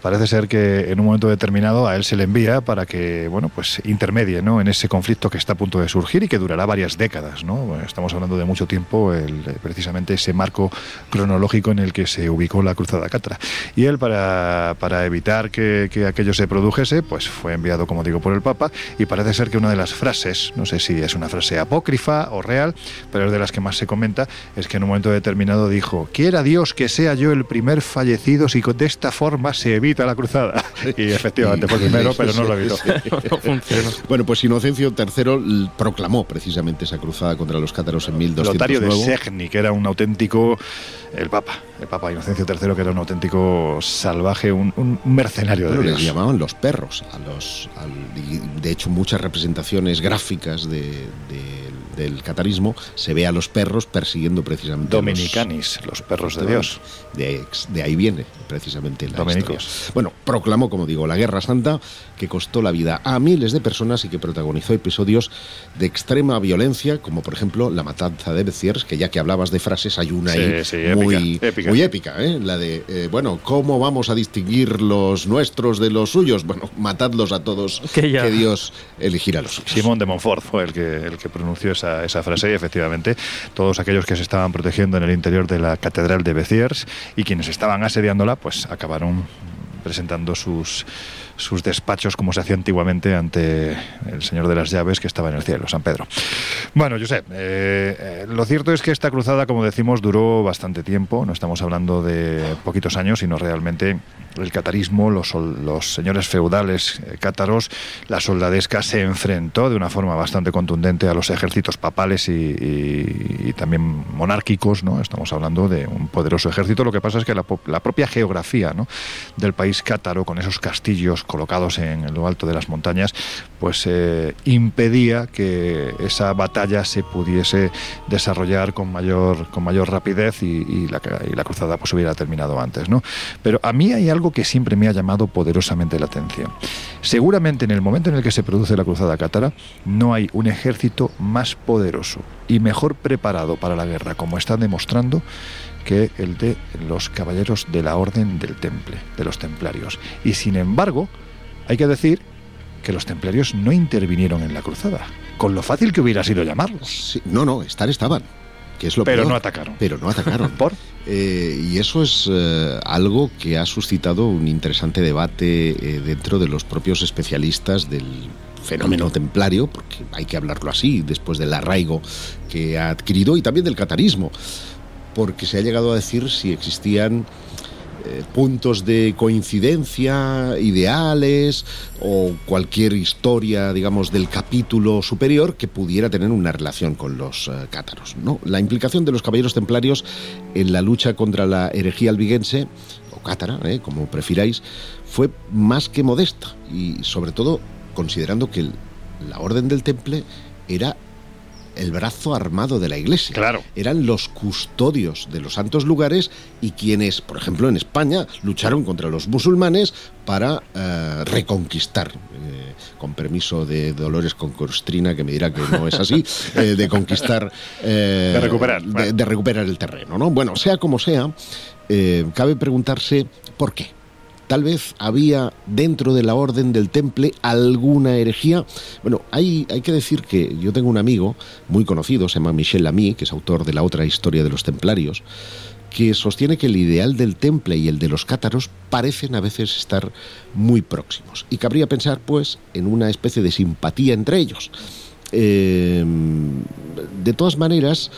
Parece ser que en un momento determinado a él se le envía para que, bueno, pues intermedie, ¿no? En ese conflicto que está a punto de surgir y que durará varias décadas, ¿no? Estamos hablando de mucho tiempo, el- eh, precisamente ese marco cronológico en el que se ubicó la Cruzada Catra. Y él, para, para evitar que, que aquello se produjese, pues fue enviado, como digo, por el Papa y parece ser que una de las frases, no sé si es una frase apócrifa o real, pero es de las que más se comenta, es que en un momento determinado dijo, quiera Dios que sea yo el primer fallecido si de esta forma se evita la cruzada. Y efectivamente fue el primero, pero no lo evitó. no funciona. Bueno, pues Inocencio III proclamó precisamente esa cruzada contra los cátaros en 1200 Lotario de. Segni, que era un auténtico, el Papa, el Papa Inocencio III, que era un auténtico salvaje, un, un mercenario de Bueno, les Dios. llamaban los perros a los al- de hecho muchas representaciones gráficas de- de- del catarismo se ve a los perros persiguiendo precisamente a los- Dominicanis, los perros de Dios. de, de ahí viene precisamente la Dominicos. historia. Bueno, proclamó, como digo, la Guerra Santa, que costó la vida a miles de personas y que protagonizó episodios de extrema violencia, como por ejemplo la matanza de Béziers, que ya que hablabas de frases, hay una Sí, ahí sí, muy épica. muy épica, ¿eh? la de, eh, bueno, ¿cómo vamos a distinguir los nuestros de los suyos? Bueno, matadlos a todos, Que ya. Dios elegirá los suyos. Simón de Montfort fue el que, el que pronunció esa, esa frase y efectivamente todos aquellos que se estaban protegiendo en el interior de la catedral de Béziers y quienes estaban asediándola pues acabaron presentando sus sus despachos como se hacía antiguamente ante el Señor de las Llaves que estaba en el cielo, San Pedro. Bueno, yo sé, eh, lo cierto es que esta cruzada, como decimos, duró bastante tiempo, no estamos hablando de poquitos años, sino realmente el catarismo, los, los señores feudales eh, cátaros, la soldadesca se enfrentó de una forma bastante contundente a los ejércitos papales y, y- también monárquicos, ¿no? Estamos hablando de un poderoso ejército. Lo que pasa es que la, propia geografía ¿no? del país cátaro, con esos castillos colocados en lo alto de las montañas, pues eh, impedía que esa batalla se pudiese desarrollar con mayor, con mayor rapidez y, y la cruzada pues hubiera terminado antes, ¿no? Pero a mí hay algo que siempre me ha llamado poderosamente la atención. Seguramente en el momento en el que se produce la cruzada cátara no hay un ejército más poderoso y mejor preparado para la guerra, como están demostrando, que el de los caballeros de la Orden del Temple, de los templarios. Y sin embargo, hay que decir que los templarios no intervinieron en la cruzada, con lo fácil que hubiera sido llamarlos. No, no, estar estaban. Que es lo Pero peor. no atacaron. Pero no atacaron. ¿Por? Eh, y eso es eh, algo que ha suscitado un interesante debate eh, dentro de los propios especialistas del fenómeno templario, porque hay que hablarlo así, después del arraigo que ha adquirido y también del catarismo, porque se ha llegado a decir si existían eh, puntos de coincidencia, ideales o cualquier historia, digamos, del capítulo superior que pudiera tener una relación con los eh, cátaros. ¿no? La implicación de los caballeros templarios en la lucha contra la herejía albigense, o cátara, eh, como prefiráis, fue más que modesta y sobre todo considerando que la Orden del Temple era el brazo armado de la Iglesia. Claro. Eran los custodios de los santos lugares y quienes, por ejemplo, en España lucharon contra los musulmanes para eh, reconquistar, eh, con permiso de Dolores Concostrina, que me dirá que no es así, eh, de conquistar... De recuperar, de- bueno. de recuperar el terreno, ¿no? Bueno, sea como sea, cabe preguntarse por qué. Tal vez había dentro de la orden del temple alguna herejía. Bueno, hay, hay que decir que yo tengo un amigo muy conocido, se llama Michel Lamy, que es autor de la otra historia de los templarios, que sostiene que el ideal del temple y el de los cátaros parecen a veces estar muy próximos. Y cabría pensar, pues, en una especie de simpatía entre ellos. Eh, de todas maneras,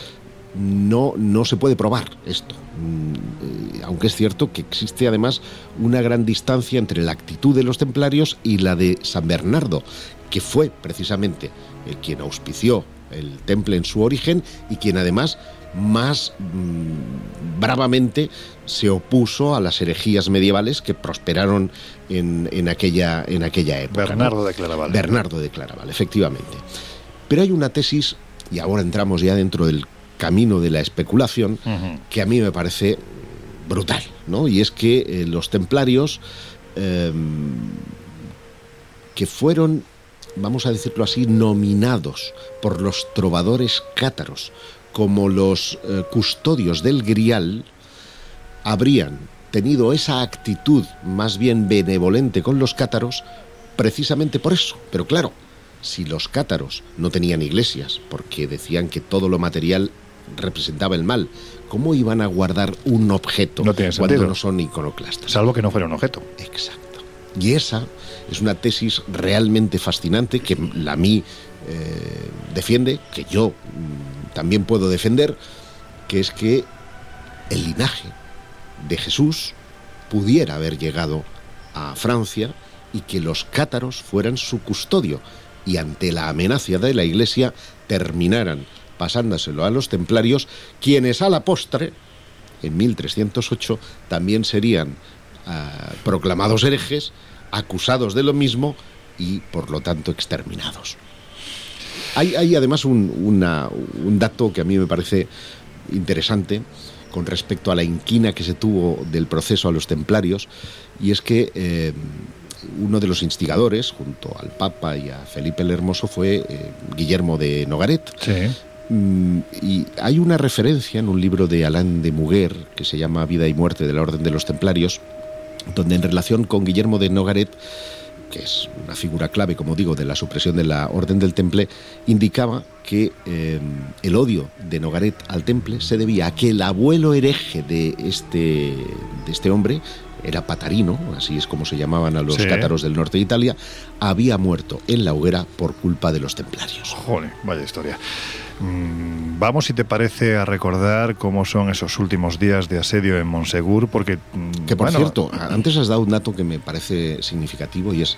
no, no se puede probar esto. Mm, eh, Aunque es cierto que existe además una gran distancia entre la actitud de los templarios y la de San Bernardo, que fue precisamente el quien auspició el temple en su origen y quien además más mm, bravamente se opuso a las herejías medievales que prosperaron en, en aquella, en aquella época. ¿no? Bernardo de Claraval. Bernardo de Claraval, efectivamente. Pero hay una tesis, y ahora entramos ya dentro del camino de la especulación, que a mí me parece brutal, ¿no? Y es que eh, los templarios, eh, que fueron, vamos a decirlo así, nominados por los trovadores cátaros como los eh, custodios del grial, habrían tenido esa actitud más bien benevolente con los cátaros precisamente por eso. Pero claro, si los cátaros no tenían iglesias, porque decían que todo lo material representaba el mal, ¿cómo iban a guardar un objeto No tiene cuando no son iconoclastas? Salvo que no fuera un objeto. Exacto. Y esa es una tesis realmente fascinante que la mí eh, defiende, que yo mm, también puedo defender, que es que el linaje de Jesús pudiera haber llegado a Francia y que los cátaros fueran su custodio y ante la amenaza de la iglesia terminaran pasándoselo a los templarios, quienes a la postre, en 1308, también serían ah, proclamados herejes, acusados de lo mismo y por lo tanto exterminados. Hay, además un dato que a mí me parece interesante con respecto a la inquina que se tuvo del proceso a los templarios, y es que eh, uno de los instigadores, junto al Papa y a Felipe el Hermoso, fue eh, Guillermo de Nogaret. Sí. Mm, y hay una referencia en un libro de Alain de Muguer que se llama Vida y Muerte de la Orden de los Templarios, donde en relación con Guillermo de Nogaret, que es una figura clave, como digo, de la supresión de la Orden del Temple, indicaba que eh, el odio de Nogaret al Temple se debía a que el abuelo hereje de este, de este hombre, era Patarino, así es como se llamaban a los Sí. cátaros del norte de Italia, había muerto en la hoguera por culpa de los templarios. Joder, vaya historia. Mm, Vamos, si te parece, a recordar cómo son esos últimos días de asedio en Monsegur, porque... mm, Que por bueno, cierto, antes has dado un dato que me parece significativo y es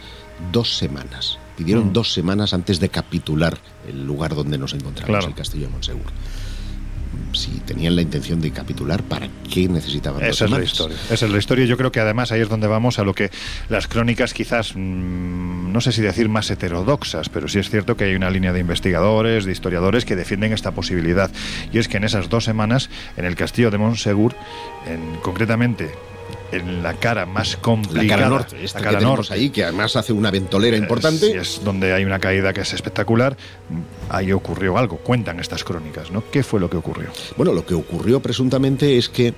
dos semanas. Pidieron Mm. dos semanas antes de capitular el lugar donde nos encontramos, Claro. el castillo de Monsegur. Si tenían la intención de capitular, ¿para qué necesitaban Esa es la historia. Esa es la historia. Yo creo que además ahí es donde vamos a lo que las crónicas quizás, mm, no sé si decir más heterodoxas, pero sí es cierto que hay una línea de investigadores, de historiadores que defienden esta posibilidad. Y es que en esas dos semanas, en el castillo de Montsegur, en, concretamente en la cara más La complicada, cara norte, esta la que cara tenemos norte, ahí, que además hace una ventolera importante. Eh, Es, es donde hay una caída que es espectacular. Ahí ocurrió algo. Cuentan estas crónicas, ¿no? ¿Qué fue lo que ocurrió? Bueno, lo que ocurrió presuntamente es que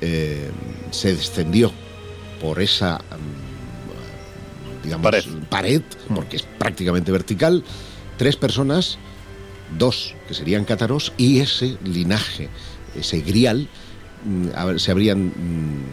eh, se descendió por esa mm, digamos, Pared. pared, porque es prácticamente vertical, tres personas, dos que serían cátaros, y ese linaje, ese grial, mm, se habrían mm,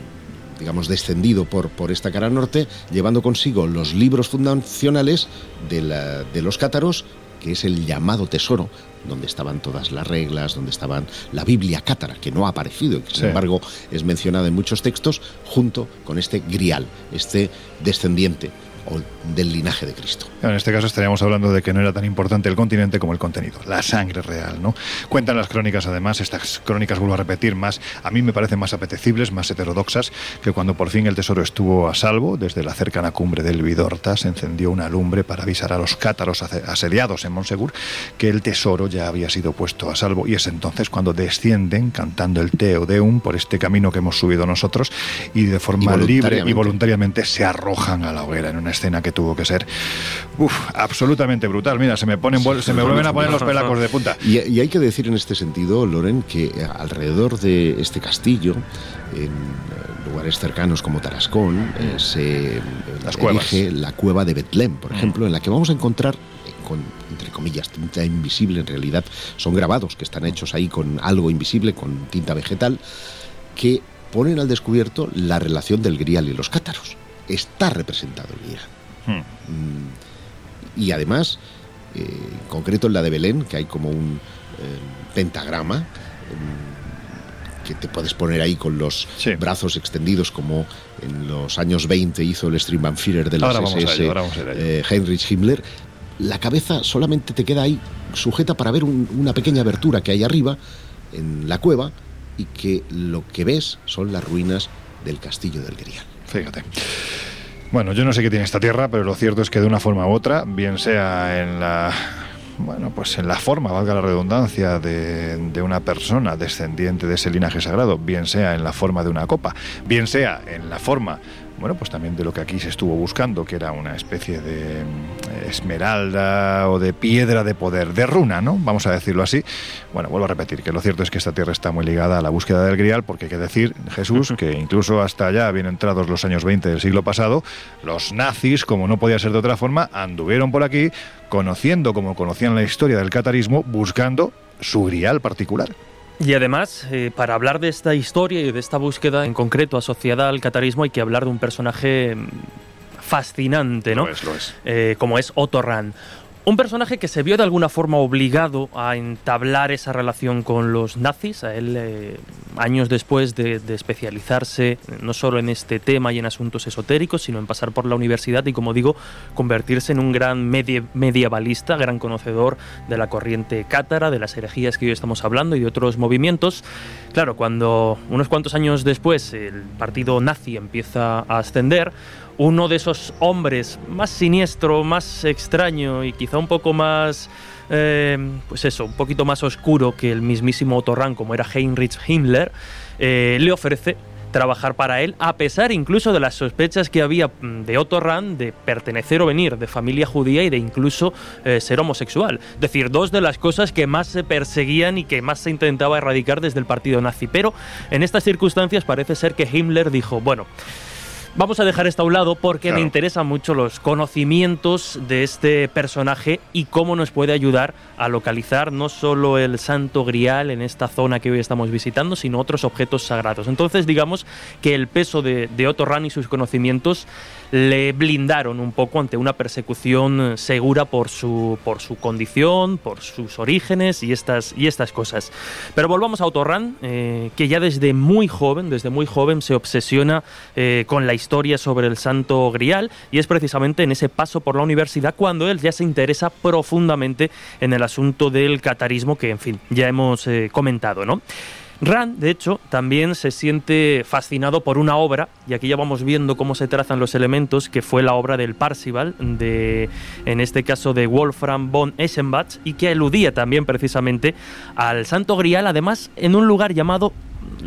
digamos, descendido por, por esta cara norte, llevando consigo los libros fundacionales de, la- de los cátaros, que es el llamado tesoro, donde estaban todas las reglas, donde estaban la Biblia cátara, que no ha aparecido, y que sin Sí. embargo es mencionada en muchos textos, junto con este grial, este descendiente o del linaje de Cristo. En este caso estaríamos hablando de que no era tan importante el continente como el contenido, la sangre real, ¿no? Cuentan las crónicas además, estas crónicas vuelvo a repetir más, a mí me parecen más apetecibles, más heterodoxas, que cuando por fin el tesoro estuvo a salvo, desde la cercana cumbre del Vidorta se encendió una lumbre para avisar a los cátaros ase- asediados en Monsegur que el tesoro ya había sido puesto a salvo y es entonces cuando descienden cantando el Teo Deum por este camino que hemos subido nosotros y de forma Y libre y voluntariamente se arrojan a la hoguera en una escena que tuvo que ser uf, absolutamente brutal. Mira, se me ponen vuel- se me vuelven a poner los pelacos de punta. Y, y hay que decir en este sentido, Loren, que alrededor de este castillo, en eh, lugares cercanos como Tarascón, eh, se eh, Las erige la cueva de Betlem, por Mm. ejemplo, en la que vamos a encontrar, con, entre comillas, tinta invisible, en realidad son grabados que están hechos ahí con algo invisible, con tinta vegetal, que ponen al descubierto la relación del grial y los cátaros. Está representado el grial. Hmm. Mm, Y además, eh, en concreto en la de Belén, que hay como un eh, pentagrama mm, que te puedes poner ahí con los Sí. brazos extendidos como en los años 20 hizo el Streambanführer de las Ahora vamos a SS ello. eh, Heinrich Himmler. La cabeza solamente te queda ahí sujeta para ver un- una pequeña abertura que hay arriba en la cueva y que lo que ves son las ruinas del castillo del Grial. Fíjate. Bueno, yo no sé qué tiene esta tierra, pero lo cierto es que de una forma u otra, bien sea en la bueno, pues en la forma, valga la redundancia, de, de una persona descendiente de ese linaje sagrado, bien sea en la forma de una copa, bien sea en la forma, bueno, pues también de lo que aquí se estuvo buscando, que era una especie de mm, esmeralda o de piedra de poder, de runa, ¿no? Vamos a decirlo así. Bueno, vuelvo a repetir que lo cierto es que esta tierra está muy ligada a la búsqueda del grial, porque hay que decir, Jesús, que incluso hasta allá, bien entrados los años 20 del siglo pasado, los nazis, como no podía ser de otra forma, anduvieron por aquí conociendo como conocían la historia del catarismo, buscando su grial particular. Y además, eh, para hablar de esta historia y de esta búsqueda en concreto asociada al catarismo, hay que hablar de un personaje mm, fascinante, ¿no? Lo es, lo es. Eh, como es Otto Rahn. Un personaje que se vio de alguna forma obligado a entablar esa relación con los nazis, a él eh, años después de, especializarse eh, no solo en este tema y en asuntos esotéricos, sino en pasar por la universidad y, como digo, convertirse en un gran medie- medievalista, gran conocedor de la corriente cátara, de las herejías que hoy estamos hablando y de otros movimientos. Claro, cuando unos cuantos años después el partido nazi empieza a ascender, uno de esos hombres más siniestro, más extraño y quizá un poco más, eh, pues eso, un poquito más oscuro que el mismísimo Otto Rahn, como era Heinrich Himmler, eh, le ofrece trabajar para él, a pesar incluso de las sospechas que había mm, de Otto Rahn de pertenecer o venir de familia judía y de incluso eh, ser homosexual. Es decir, dos de las cosas que más se perseguían y que más se intentaba erradicar desde el partido nazi. Pero en estas circunstancias parece ser que Himmler dijo, bueno, Vamos a dejar esto a un lado porque Claro. me interesan mucho los conocimientos de este personaje y cómo nos puede ayudar a localizar no solo el Santo Grial en esta zona que hoy estamos visitando, sino otros objetos sagrados. Entonces, digamos que el peso de, de Otto Rahn y sus conocimientos le blindaron un poco ante una persecución eh, segura por su, por su condición, por sus orígenes y estas, y estas cosas. Pero volvamos a Otto Rahn, eh, que ya desde muy joven, desde muy joven se obsesiona eh, con la historia sobre el Santo Grial y es precisamente en ese paso por la universidad cuando él ya se interesa profundamente en el asunto del catarismo que, en fin, ya hemos eh, comentado, ¿no? Rand, de hecho, también se siente fascinado por una obra, y aquí ya vamos viendo cómo se trazan los elementos, que fue la obra del Parsival, de, en este caso de Wolfram von Eschenbach, y que aludía también precisamente al Santo Grial, además en un lugar llamado,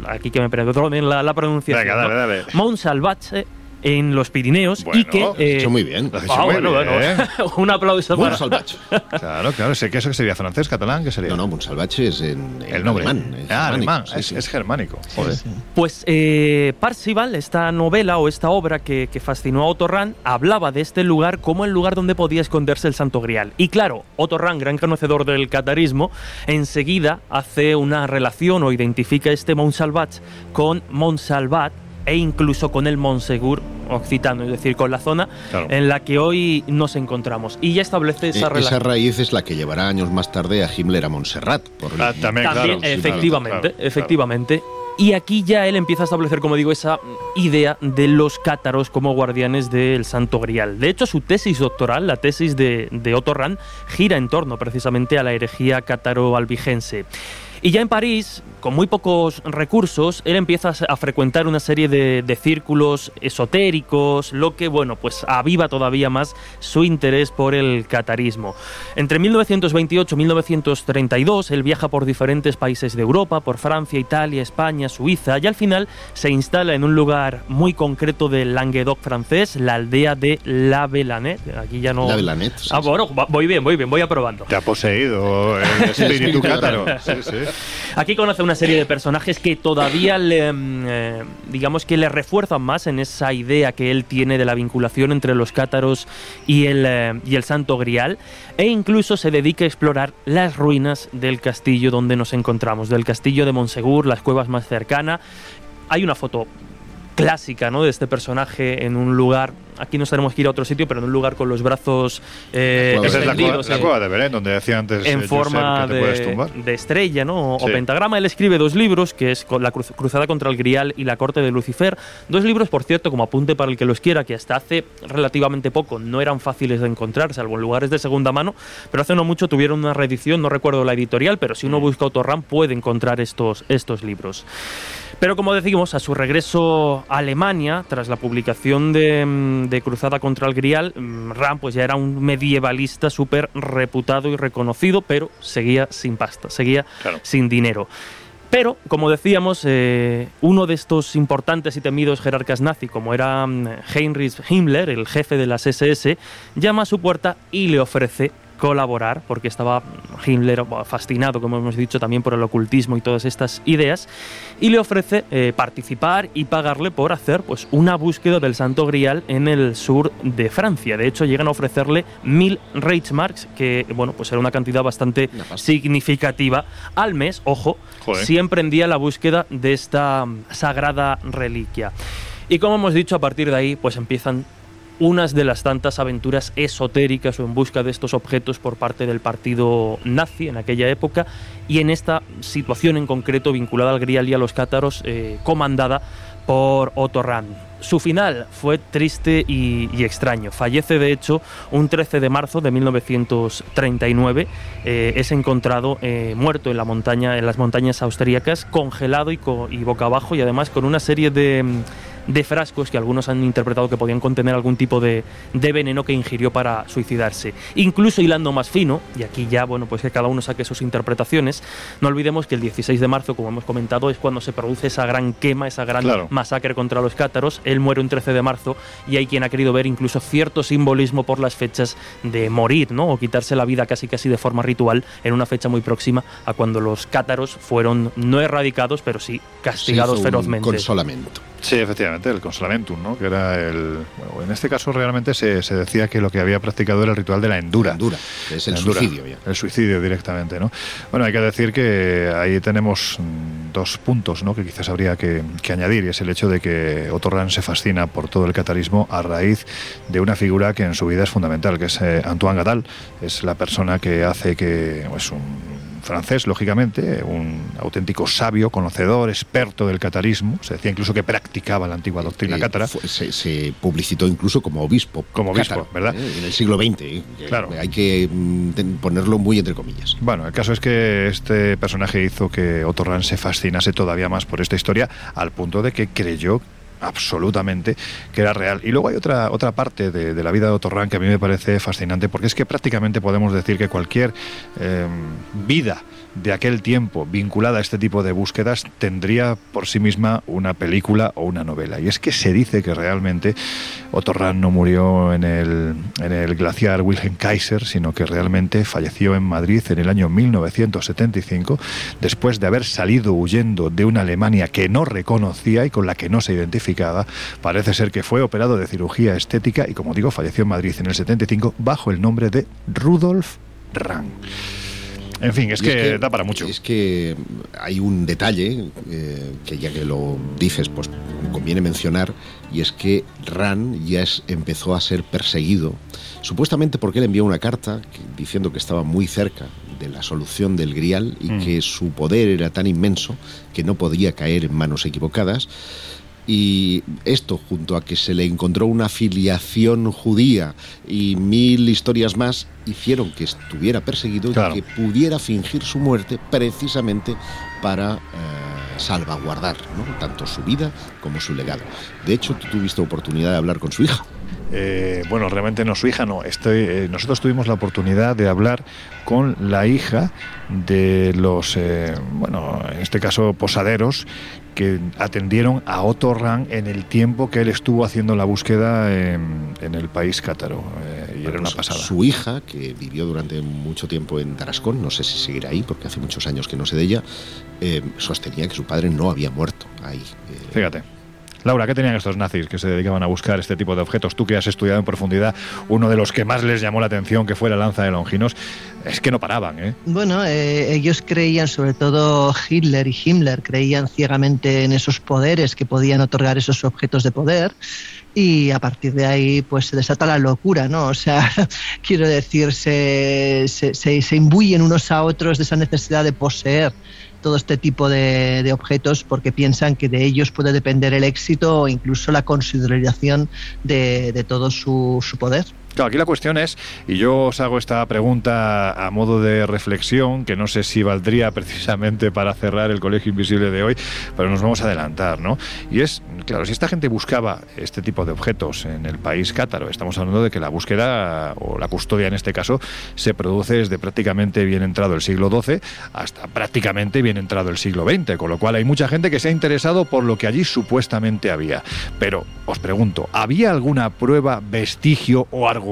aquí que me perdonen la, la pronunciación, Venga, dale, ¿no? En los Pirineos, y que... lo has eh, Hecho muy bien. Lo has hecho ah, muy bueno, bien, bueno. un aplauso para... Salvatge. Claro, claro. Sé que eso que sería francés, catalán, ¿qué sería? No, no, Mont Salvatge es en, en El nombre. alemán. es ah, germánico, alemán. sí, es, sí. es germánico. Joder. Pues eh, Parsival, esta novela o esta obra que, que fascinó a Otto Rahn, hablaba de este lugar como el lugar donde podía esconderse el Santo Grial. Y claro, Otto Rahn, gran conocedor del catarismo, enseguida hace una relación o identifica este Montsalvat con Montsalvat e incluso con el Montsegur occitano, es decir, con la zona Claro. en la que hoy nos encontramos. Y ya establece Eh, esa Esa relación. raíz es la que llevará años más tarde a Himmler a Montserrat. Por Ah, también, También, claro, efectivamente, claro, claro. efectivamente. Y aquí ya él empieza a establecer, como digo, esa idea de los cátaros como guardianes del Santo Grial. De hecho, su tesis doctoral, la tesis de, de Otto Rahn, gira en torno precisamente a la herejía cátaro-albigense. Y ya en París, con muy pocos recursos, él empieza a frecuentar una serie de, de círculos esotéricos, lo que, bueno, pues aviva todavía más su interés por el catarismo. Entre 1928 y 1932, él viaja por diferentes países de Europa, por Francia, Italia, España, Suiza, y al final se instala en un lugar muy concreto del Languedoc francés, la aldea de La Belanet. Aquí ya no... La Belanet, sí, ah, bueno, voy bien, voy bien, voy aprobando. Te ha poseído el espíritu cátaro. Sí, sí. Aquí conoce una serie de personajes que todavía le, mm, eh, digamos que le refuerzan más en esa idea que él tiene de la vinculación entre los cátaros y el, eh, y el Santo Grial, e incluso se dedica a explorar las ruinas del castillo donde nos encontramos, del castillo de Monsegur, las cuevas más cercanas. Hay una foto clásica ¿no? de este personaje en un lugar, aquí nos tenemos que ir a otro sitio, pero en un lugar con los brazos eh, Esa es la, cueva, la eh, cueva de Belén, donde decía antes en forma de, estrella, ¿no? O, pentagrama. Él escribe dos libros, que es la cruz- Cruzada contra el Grial y La Corte de Lucifer. Dos libros, por cierto, como apunte para el que los quiera, que hasta hace relativamente poco no eran fáciles de encontrar, salvo en lugares de segunda mano, pero hace no mucho tuvieron una reedición, no recuerdo la editorial, pero si uno busca Autorram puede encontrar estos, estos libros. Pero como decimos, a su regreso a Alemania, tras la publicación de, mm, de Cruzada contra el Grial, mm, Ram pues ya era un medievalista súper reputado y reconocido, pero seguía sin pasta, seguía Claro. sin dinero. Pero, como decíamos, eh, uno de estos importantes y temidos jerarcas nazi, como era mm, Heinrich Himmler, el jefe de las SS, llama a su puerta y le ofrece colaborar, porque estaba Himmler fascinado, como hemos dicho, también por el ocultismo y todas estas ideas, y le ofrece eh, participar y pagarle por hacer pues, una búsqueda del Santo Grial en el sur de Francia. De hecho, llegan a ofrecerle mil Reichsmarks, que bueno, pues era una cantidad bastante significativa al mes, ojo, Joder. si emprendía la búsqueda de esta sagrada reliquia. Y como hemos dicho, a partir de ahí, pues empiezan unas de las tantas aventuras esotéricas o en busca de estos objetos por parte del partido nazi en aquella época y en esta situación en concreto vinculada al Grial y a los cátaros eh, comandada por Otto Rahn. Su final fue triste y, extraño. Fallece, de hecho, un 13 de marzo de 1939. Eh, es encontrado eh, muerto en, la montaña, en las montañas austríacas, congelado y, boca abajo, y además con una serie de, de frascos que algunos han interpretado que podían contener algún tipo de, de veneno que ingirió para suicidarse. Incluso hilando más fino, y aquí ya, bueno, pues que cada uno saque sus interpretaciones, no olvidemos que el 16 de marzo, como hemos comentado, es cuando se produce esa gran quema, esa gran Claro. masacre contra los cátaros. Él muere un 13 de marzo y hay quien ha querido ver incluso cierto simbolismo por las fechas de morir, ¿no? O quitarse la vida casi casi de forma ritual en una fecha muy próxima a cuando los cátaros fueron no erradicados, pero sí castigados ferozmente. Consolamiento. Sí, efectivamente, el consolamentum, ¿no? Que era el. Bueno, en este caso realmente se, se decía que lo que había practicado era el ritual de la endura. Endura, que es el endura, suicidio ya. El suicidio directamente, ¿no? Bueno, hay que decir que ahí tenemos dos puntos, ¿no? Que quizás habría que, que añadir, y es el hecho de que Otto Rahn se fascina por todo el catarismo a raíz de una figura que en su vida es fundamental, que es eh, Antoine Gadal. Es la persona que hace que. Es un francés, lógicamente, un auténtico sabio, conocedor, experto del catarismo. Se decía incluso que practicaba la antigua doctrina Eh, cátara. fue- se, se publicitó incluso como obispo. Como obispo, cátaro, ¿verdad? ¿eh? En el siglo XX. ¿eh? Claro. Hay que mm, ponerlo muy entre comillas. Bueno, el caso es que este personaje hizo que Otto Rahn se fascinase todavía más por esta historia al punto de que creyó absolutamente que era real. Y luego hay otra, otra parte de, la vida de Otto Rahn que a mí me parece fascinante porque es que prácticamente podemos decir que cualquier eh, vida de aquel tiempo vinculada a este tipo de búsquedas tendría por sí misma una película o una novela. Y es que se dice que realmente Otto Rahn no murió en el, en el glaciar Wilhelm Kaiser, sino que realmente falleció en Madrid en el año 1975, después de haber salido huyendo de una Alemania que no reconocía y con la que no se identificaba. Parece ser que fue operado de cirugía estética y, como digo, falleció en Madrid en el 75 bajo el nombre de Rudolf Rahn. En fin, es Y que, da para mucho. Es que hay un detalle eh, que ya que lo dices, pues conviene mencionar, y es que Ran ya es- empezó a ser perseguido, supuestamente porque él envió una carta que- diciendo que estaba muy cerca de la solución del grial y Mm. que su poder era tan inmenso que no podía caer en manos equivocadas. Y esto, junto a que se le encontró una filiación judía y mil historias más, hicieron que estuviera perseguido Claro. y que pudiera fingir su muerte precisamente para eh, salvaguardar ¿no? tanto su vida como su legado. De hecho, tú tuviste oportunidad de hablar con su hija. Eh, bueno, realmente no su hija, no. Eh, nosotros tuvimos la oportunidad de hablar con la hija de los, eh, bueno, en este caso posaderos que atendieron a Otto Rahn en el tiempo que él estuvo haciendo la búsqueda en, en el país cátaro. eh, y era una Pues pasada. Su hija, que vivió durante mucho tiempo en Tarascón, no sé si seguirá ahí porque hace muchos años que no sé de ella, eh, sostenía que su padre no había muerto ahí. eh, Fíjate. Laura, ¿qué tenían estos nazis que se dedicaban a buscar este tipo de objetos? Tú que has estudiado en profundidad, uno de los que más les llamó la atención que fue la lanza de Longinos, es que no paraban, ¿eh? Bueno, eh, ellos creían, sobre todo Hitler y Himmler, creían ciegamente en esos poderes que podían otorgar esos objetos de poder y a partir de ahí pues se desata la locura, ¿no? O sea, quiero decir, se, se, se, se imbuyen unos a otros de esa necesidad de poseer todo este tipo de, objetos porque piensan que de ellos puede depender el éxito o incluso la consideración de, de todo su, su poder. Claro, aquí la cuestión es, y yo os hago esta pregunta a modo de reflexión, que no sé si valdría precisamente para cerrar el Colegio Invisible de hoy, pero nos vamos a adelantar, ¿no? Y es, claro, si esta gente buscaba este tipo de objetos en el país cátaro, estamos hablando de que la búsqueda, o la custodia en este caso, se produce desde prácticamente bien entrado el siglo XII hasta prácticamente bien entrado el siglo XX, con lo cual hay mucha gente que se ha interesado por lo que allí supuestamente había. Pero os pregunto, ¿había alguna prueba, vestigio o argumento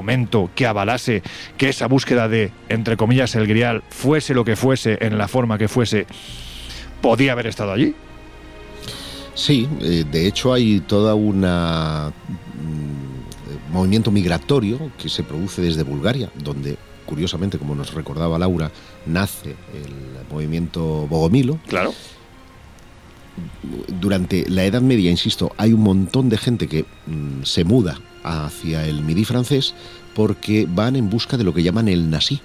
que avalase que esa búsqueda de, entre comillas, el grial, fuese lo que fuese, en la forma que fuese, podía haber estado allí? Sí, eh, de hecho hay toda una mm, movimiento migratorio que se produce desde Bulgaria, donde curiosamente, como nos recordaba Laura, nace el movimiento Bogomilo. Claro. Durante la Edad Media, insisto, hay un montón de gente que mm, se muda hacia el Midi francés porque van en busca de lo que llaman el nasí.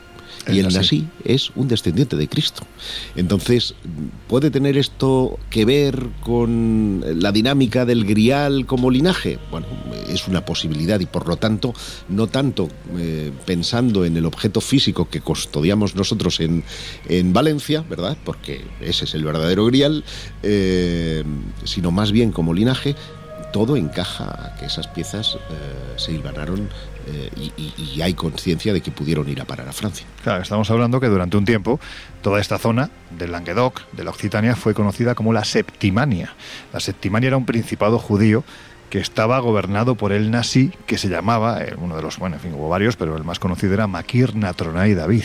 Y el nasí es un descendiente de Cristo. Entonces, ¿puede tener esto que ver con la dinámica del grial como linaje? Bueno, es una posibilidad y por lo tanto, no tanto eh, pensando en el objeto físico que custodiamos nosotros en, en Valencia, ¿verdad? Porque ese es el verdadero grial, eh, sino más bien como linaje, todo encaja a que esas piezas eh, se hilvanaron eh, y, y, hay conciencia de que pudieron ir a parar a Francia. Claro, estamos hablando que durante un tiempo toda esta zona del Languedoc, de la Occitania, fue conocida como la Septimania. La Septimania era un principado judío que estaba gobernado por el nazi que se llamaba, eh, uno de los, bueno, en fin, hubo varios, pero el más conocido era Makir Natronay David.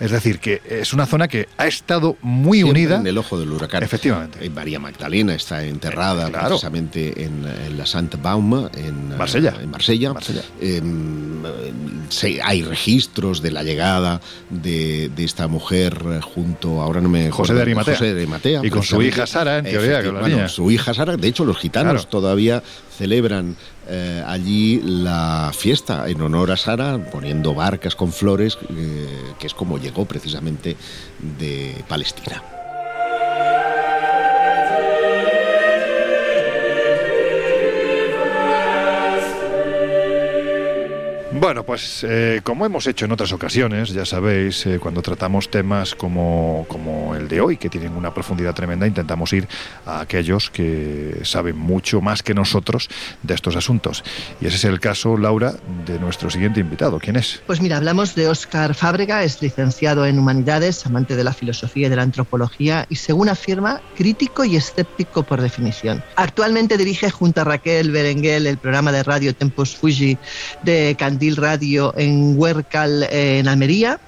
Es decir, que es una zona que ha estado muy Siempre unida. en el ojo del huracán. Efectivamente. María Magdalena está enterrada Eh, claro. precisamente en, en la Santa Bauma, en eh, Marsella. En Marsella. Marsella. Em, eh, se- hay registros de la llegada de, de esta mujer eh, junto, ahora no me José de Arimatea. José de Arimatea, Y con su hija Sara, en teoría, que bueno, su hija Sara, de hecho los gitanos Claro. todavía celebran eh, allí la fiesta en honor a Sara, poniendo barcas con flores, eh, que es como llegó precisamente de Palestina. Bueno, pues eh, como hemos hecho en otras ocasiones, ya sabéis, eh, cuando tratamos temas como, como el de hoy, que tienen una profundidad tremenda, intentamos ir a aquellos que saben mucho más que nosotros de estos asuntos. Y ese es el caso, Laura, de nuestro siguiente invitado. ¿Quién es? Pues mira, hablamos de Óscar Fábrega, es licenciado en Humanidades, amante de la filosofía y de la antropología y, según afirma, crítico y escéptico por definición. Actualmente dirige junto a Raquel Berenguel el programa de radio Tempus Fuji de Candil Radio en Huércal, eh, en Almería.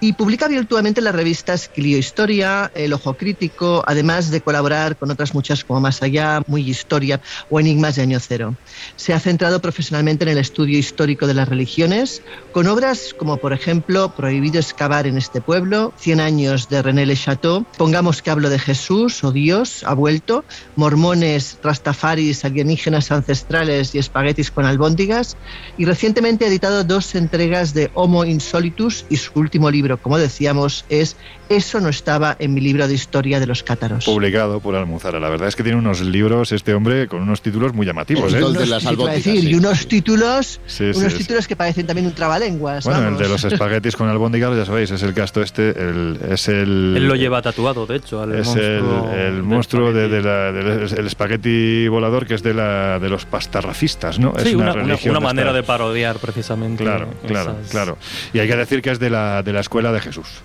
Y publica virtualmente las revistas Clio Historia, El Ojo Crítico, además de colaborar con otras muchas como Más Allá, Muy Historia o Enigmas de Año Cero. Se ha centrado profesionalmente en el estudio histórico de las religiones, con obras como, por ejemplo, Prohibido excavar en este pueblo, Cien años de René Le Chateau, Pongamos que hablo de Jesús o Dios, ha vuelto, Mormones, Rastafaris, alienígenas ancestrales y espaguetis con albóndigas, y recientemente ha editado dos entregas de Homo Insolitus y su último libro, como decíamos, es Eso no estaba en mi libro de historia de los cátaros. Publicado por Almuzara. La verdad es que tiene unos libros, este hombre, con unos títulos muy llamativos. ¿eh? De las decir, sí. y unos títulos, Sí, sí, unos sí. títulos que parecen también un trabalenguas. Bueno, el de los espaguetis con albóndigas, ya sabéis, es el casto este, el, es el... Él lo lleva tatuado, de hecho, al Es monstruo el, el del monstruo de, la, del el espagueti volador que es de la de los pastarracistas, ¿no? Sí, es una, una- religión una manera de parodiar precisamente. Claro, claro, esas- claro. Y hay que decir que es de la, de la escuela de Jesús.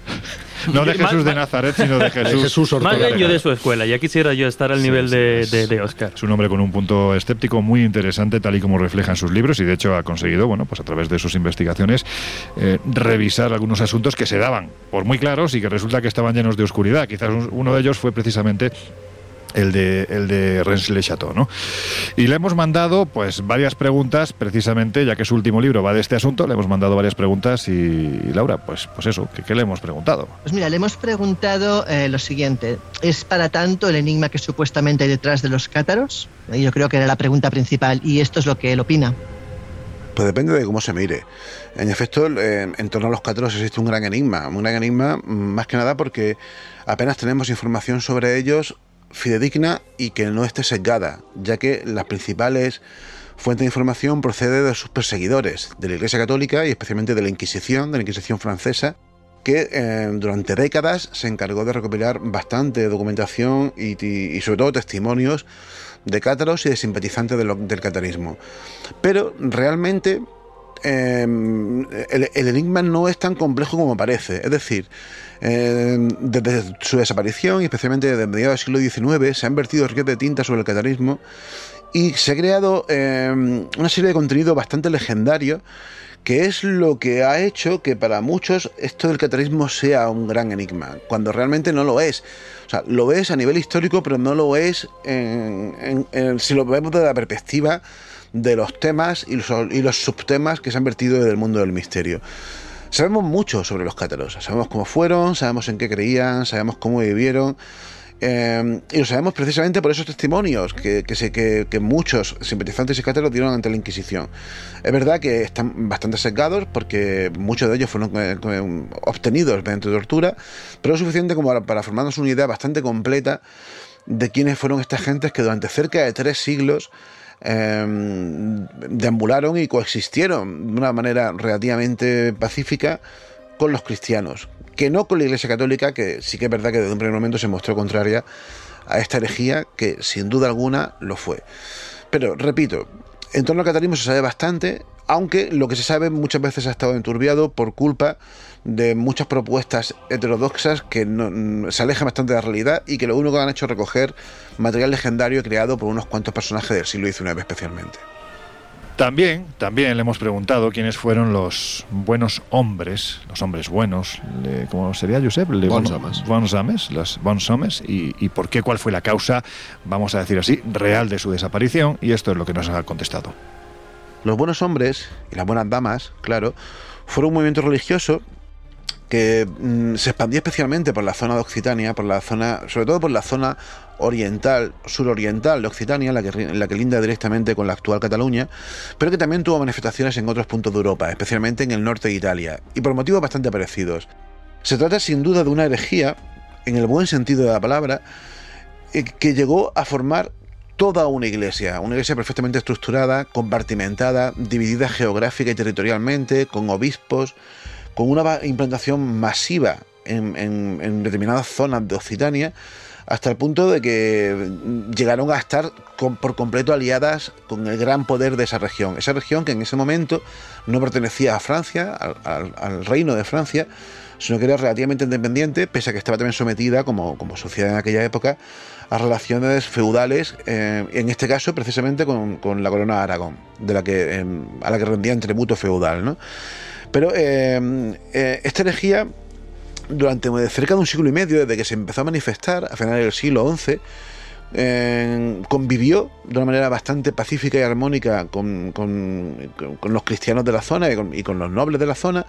No de Jesús de Nazaret, sino de Jesús. Jesús Más bien yo de su escuela, ya quisiera yo estar al Sí, nivel sí, de, es- de, de Oscar. Es un hombre con un punto escéptico muy interesante, tal y como reflejan sus libros, y de hecho ha conseguido, bueno, pues a través de sus investigaciones, eh, revisar algunos asuntos que se daban por muy claros y que resulta que estaban llenos de oscuridad. Quizás un- uno de ellos fue precisamente el de el de Rennes Le Chateau, ¿no? Y le hemos mandado pues varias preguntas precisamente, ya que su último libro va de este asunto, le hemos mandado varias preguntas y, y Laura, pues pues eso, ¿qué, qué le hemos preguntado? Pues mira, le hemos preguntado eh, lo siguiente. ¿Es para tanto el enigma que supuestamente hay detrás de los cátaros? Yo creo que era la pregunta principal y esto es lo que él opina. Pues depende de cómo se mire. En efecto, eh, en torno a los cátaros existe un gran enigma. Un gran enigma mm, más que nada porque apenas tenemos información sobre ellos fidedigna y que no esté sesgada, ya que las principales fuentes de información procede de sus perseguidores, de la Iglesia Católica y especialmente de la Inquisición, de la Inquisición francesa, que eh, durante décadas se encargó de recopilar bastante documentación y, y- sobre todo testimonios de cátaros y de simpatizantes del catarismo. Pero realmente eh, el, enigma no es tan complejo como parece. Es decir, eh, desde su desaparición, y especialmente desde mediados del siglo XIX, se han vertido ríos de tinta sobre el catarismo y se ha creado eh, una serie de contenido bastante legendario que es lo que ha hecho que para muchos esto del catarismo sea un gran enigma, cuando realmente no lo es. O sea, lo es a nivel histórico, pero no lo es en- si lo vemos desde la perspectiva de los temas y los, y los subtemas que se han vertido desde el mundo del misterio. Sabemos mucho sobre los cátaros, sabemos cómo fueron, sabemos en qué creían, sabemos cómo vivieron. eh, y lo sabemos precisamente por esos testimonios que, que, que- muchos simpatizantes y cátaros dieron ante la Inquisición. Es verdad que están bastante sesgados porque muchos de ellos fueron eh, eh, obtenidos mediante tortura, pero es suficiente como para formarnos una idea bastante completa de quiénes fueron estas gentes que durante cerca de tres siglos eh, deambularon y coexistieron de una manera relativamente pacífica con los cristianos, que no con la Iglesia Católica, que sí que es verdad que desde un primer momento se mostró contraria a esta herejía, que sin duda alguna lo fue. Pero, repito, en torno al catarismo se sabe bastante, aunque lo que se sabe muchas veces ha estado enturbiado por culpa de muchas propuestas heterodoxas que no- se alejan bastante de la realidad y que lo único que han hecho es recoger material legendario creado por unos cuantos personajes del siglo XIX especialmente. También, también le hemos preguntado quiénes fueron los buenos hombres, los hombres buenos, le- ¿cómo sería Josep? Le- Bons bueno, homes. Bons homes, los bons homes, y, y por qué, cuál fue la causa, vamos a decir así, real de su desaparición, y esto es lo que nos ha contestado. Los buenos hombres y las buenas damas, claro, fueron un movimiento religioso que mm, se expandió especialmente por la zona de Occitania, por la zona, sobre todo por la zona oriental, suroriental de Occitania, la que, la que linda directamente con la actual Cataluña, pero que también tuvo manifestaciones en otros puntos de Europa, especialmente en el norte de Italia, y por motivos bastante parecidos. Se trata sin duda de una herejía, en el buen sentido de la palabra, eh, que llegó a formar toda una iglesia, una iglesia perfectamente estructurada, compartimentada, dividida geográfica y territorialmente, con obispos, con una implantación masiva en, determinadas zonas de Occitania, hasta el punto de que mm, llegaron a estar por completo aliadas con el gran poder de esa región. Esa región que en ese momento no pertenecía a Francia, al, reino de Francia, sino que era relativamente independiente, pese a que estaba también sometida, como, como sociedad en aquella época, a relaciones feudales, eh, en este caso precisamente con, la corona de Aragón, de la que, eh, a la que rendían tributo feudal. ¿no? Pero eh, eh, esta herejía, durante cerca de un siglo y medio, desde que se empezó a manifestar, a finales del siglo XI, eh, convivió de una manera bastante pacífica y armónica con, con- los cristianos de la zona y con, los nobles de la zona.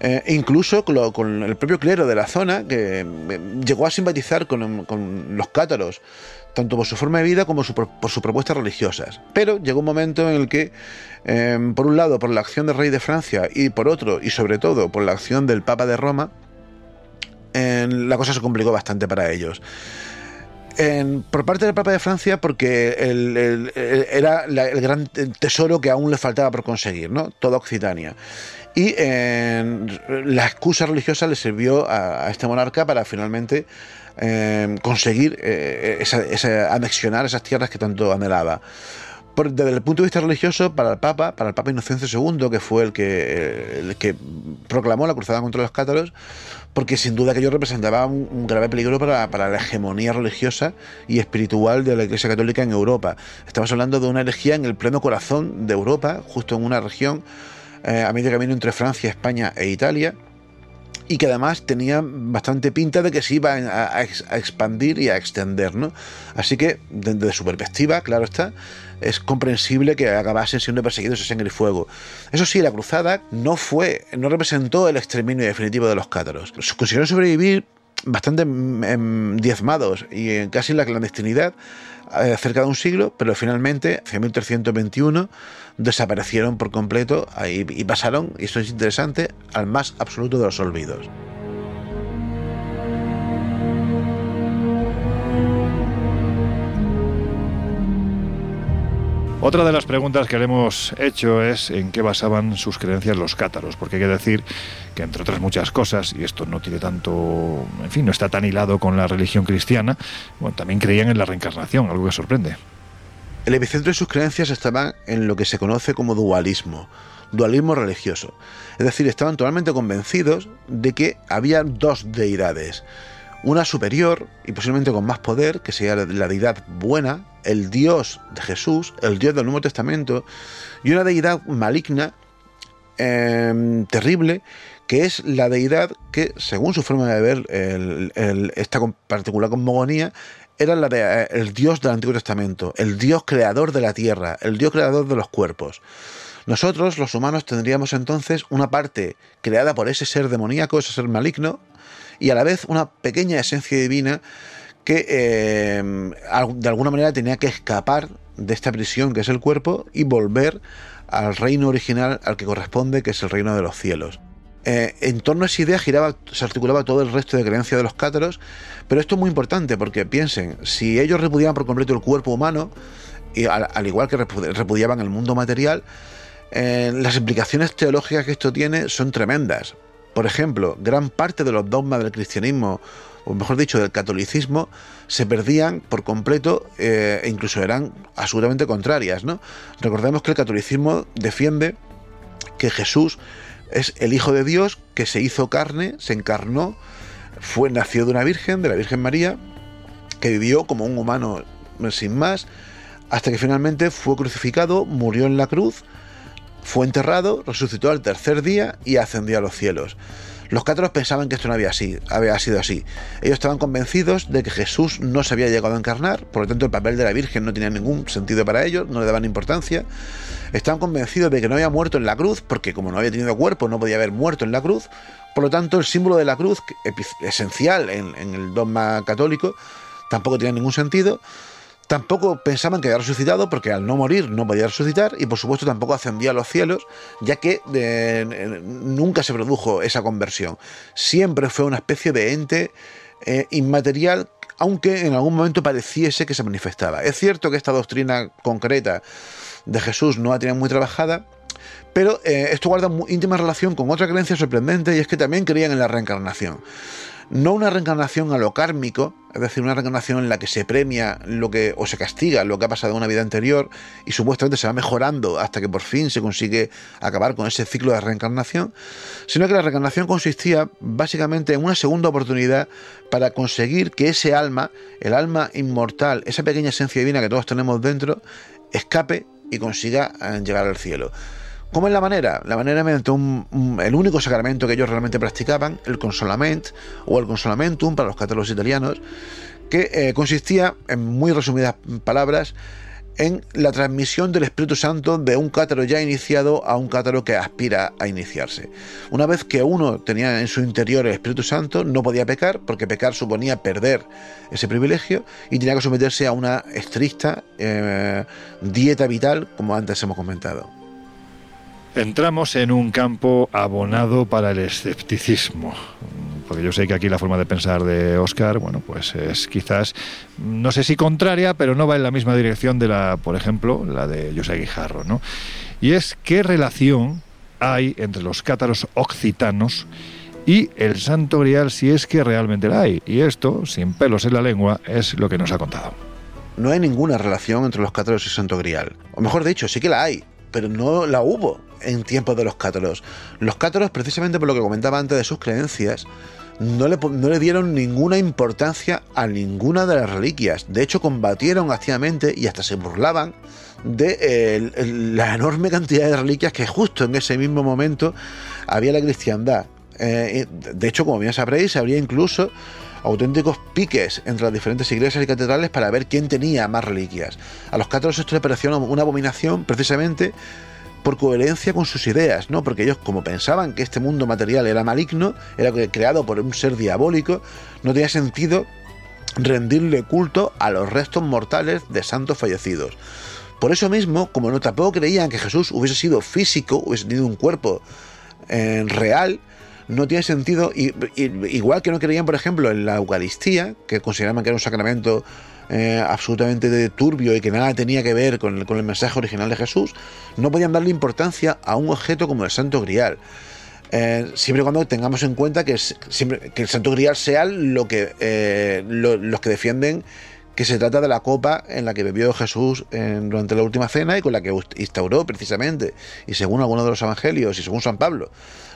eh, incluso con, el propio clero de la zona, que eh, llegó a simpatizar con los cátaros, tanto por su forma de vida como su por sus propuestas religiosas. Pero llegó un momento en el que, eh, por un lado, por la acción del rey de Francia y por otro, y sobre todo, por la acción del Papa de Roma, la cosa se complicó bastante para ellos. Por parte del Papa de Francia, porque era el gran tesoro que aún le faltaba por conseguir, ¿no? Toda Occitania. Y la excusa religiosa le sirvió a este monarca para finalmente eh, conseguir eh, esa, esa- anexionar esas tierras que tanto anhelaba. Desde el punto de vista religioso, para el Papa, para el Papa Inocencio II, que fue el que, proclamó la cruzada contra los cátaros, porque sin duda que ello representaba un, un grave peligro para, para la hegemonía religiosa y espiritual de la Iglesia Católica en Europa. Estamos hablando de una herejía en el pleno corazón de Europa, justo en una región eh, a medio camino entre Francia, España e Italia, y que además tenía bastante pinta de que se iba a, a ex- a expandir y a extender, ¿no? Así que, desde su perspectiva, claro está, es comprensible que acabasen siendo perseguidos a sangre y fuego. Eso sí, la cruzada no fue, no representó el exterminio definitivo de los cátaros. Consiguieron sobrevivir bastante em, diezmados y casi en la clandestinidad eh, cerca de un siglo, pero finalmente, hacia 1321, desaparecieron por completo y pasaron, y esto es interesante, al más absoluto de los olvidos. Otra de las preguntas que le hemos hecho es en qué basaban sus creencias los cátaros, porque hay que decir que entre otras muchas cosas, y esto no tiene tanto, en fin, no está tan hilado con la religión cristiana, bueno, también creían en la reencarnación, algo que sorprende. El epicentro de sus creencias estaba en lo que se conoce como dualismo, dualismo religioso. Es decir, estaban totalmente convencidos de que había dos deidades. Una superior y posiblemente con más poder, que sería la deidad buena, el Dios de Jesús, el Dios del Nuevo Testamento, y una deidad maligna, eh, terrible, que es la deidad que, según su forma de ver esta particular cosmogonía, era la de, eh, el Dios del Antiguo Testamento, el Dios creador de la tierra, el Dios creador de los cuerpos. Nosotros, los humanos, tendríamos entonces una parte creada por ese ser demoníaco, ese ser maligno, y a la vez una pequeña esencia divina que eh, de alguna manera tenía que escapar de esta prisión que es el cuerpo y volver al reino original al que corresponde, que es el reino de los cielos. Eh, en torno a esa idea giraba, se articulaba todo el resto de creencias de los cátaros, pero esto es muy importante porque piensen, si ellos repudiaban por completo el cuerpo humano, y al, al igual que repu- repudiaban el mundo material, eh, las implicaciones teológicas que esto tiene son tremendas. Por ejemplo, gran parte de los dogmas del cristianismo, o mejor dicho, del catolicismo, se perdían por completo eh, e incluso eran absolutamente contrarias. ¿no? Recordemos que el catolicismo defiende que Jesús es el Hijo de Dios que se hizo carne, se encarnó, fue nació de una virgen, de la Virgen María, que vivió como un humano sin más, hasta que finalmente fue crucificado, murió en la cruz, fue enterrado, resucitó al tercer día y ascendió a los cielos. Los cátaros pensaban que esto no había, así, sido así. Ellos estaban convencidos de que Jesús no se había llegado a encarnar, por lo tanto el papel de la Virgen no tenía ningún sentido para ellos, no le daban importancia. Estaban convencidos de que no había muerto en la cruz, porque como no había tenido cuerpo, no podía haber muerto en la cruz. Por lo tanto, el símbolo de la cruz, esencial en, en el dogma católico, tampoco tenía ningún sentido. Tampoco pensaban que había resucitado porque al no morir no podía resucitar y por supuesto tampoco ascendía a los cielos ya que eh, nunca se produjo esa conversión. Siempre fue una especie de ente eh, inmaterial aunque en algún momento pareciese que se manifestaba. Es cierto que esta doctrina concreta de Jesús no la tenía muy trabajada, pero eh, esto guarda muy íntima relación con otra creencia sorprendente y es que también creían en la reencarnación no una reencarnación a lo kármico, es decir, una reencarnación en la que se premia lo que o se castiga lo que ha pasado en una vida anterior y supuestamente se va mejorando hasta que por fin se consigue acabar con ese ciclo de reencarnación, sino que la reencarnación consistía básicamente en una segunda oportunidad para conseguir que ese alma, el alma inmortal, esa pequeña esencia divina que todos tenemos dentro, escape y consiga eh, llegar al cielo. ¿Cómo es la manera? La manera mediante un, el único sacramento que ellos realmente practicaban, el consolament o el consolamentum para los católicos italianos, que eh, consistía, en muy resumidas palabras, en la transmisión del Espíritu Santo de un cátaro ya iniciado a un cátaro que aspira a iniciarse. Una vez que uno tenía en su interior el Espíritu Santo, no podía pecar, porque pecar suponía perder ese privilegio y tenía que someterse a una estricta eh, dieta vital, como antes hemos comentado. Entramos en un campo abonado para el escepticismo, porque yo sé que aquí la forma de pensar de Oscar, bueno, pues es quizás, no sé si contraria, pero no va en la misma dirección de la, por ejemplo, la de José Guijarro, ¿no? Y es qué relación hay entre los cátaros occitanos y el Santo Grial si es que realmente la hay. Y esto, sin pelos en la lengua, es lo que nos ha contado. No hay ninguna relación entre los cátaros y Santo Grial. O mejor dicho, sí que la hay, pero no la hubo en tiempos de los cátaros. Los cátaros, precisamente por lo que comentaba antes de sus creencias, no le, no le, dieron ninguna importancia a ninguna de las reliquias. De hecho, combatieron activamente y hasta se burlaban de eh, la enorme cantidad de reliquias que justo en ese mismo momento había la cristiandad. Eh, de hecho, como bien sabréis, habría incluso auténticos piques entre las diferentes iglesias y catedrales para ver quién tenía más reliquias. A los cátaros esto les pareció una abominación precisamente por coherencia con sus ideas, ¿no? Porque ellos, como pensaban que este mundo material era maligno, era creado por un ser diabólico, no tenía sentido rendirle culto a los restos mortales de santos fallecidos. Por eso mismo, como no tampoco creían que Jesús hubiese sido físico, hubiese tenido un cuerpo eh, real, no tiene sentido, y, igual que no creían, por ejemplo, en la Eucaristía, que consideraban que era un sacramento eh, absolutamente turbio y que nada tenía que ver con el, mensaje original de Jesús, no podían darle importancia a un objeto como el Santo Grial. Eh, siempre y cuando tengamos en cuenta que, el Santo Grial sea lo que eh, los que defienden que se trata de la copa en la que bebió Jesús durante la última cena y con la que instauró precisamente, y según algunos de los evangelios y según San Pablo,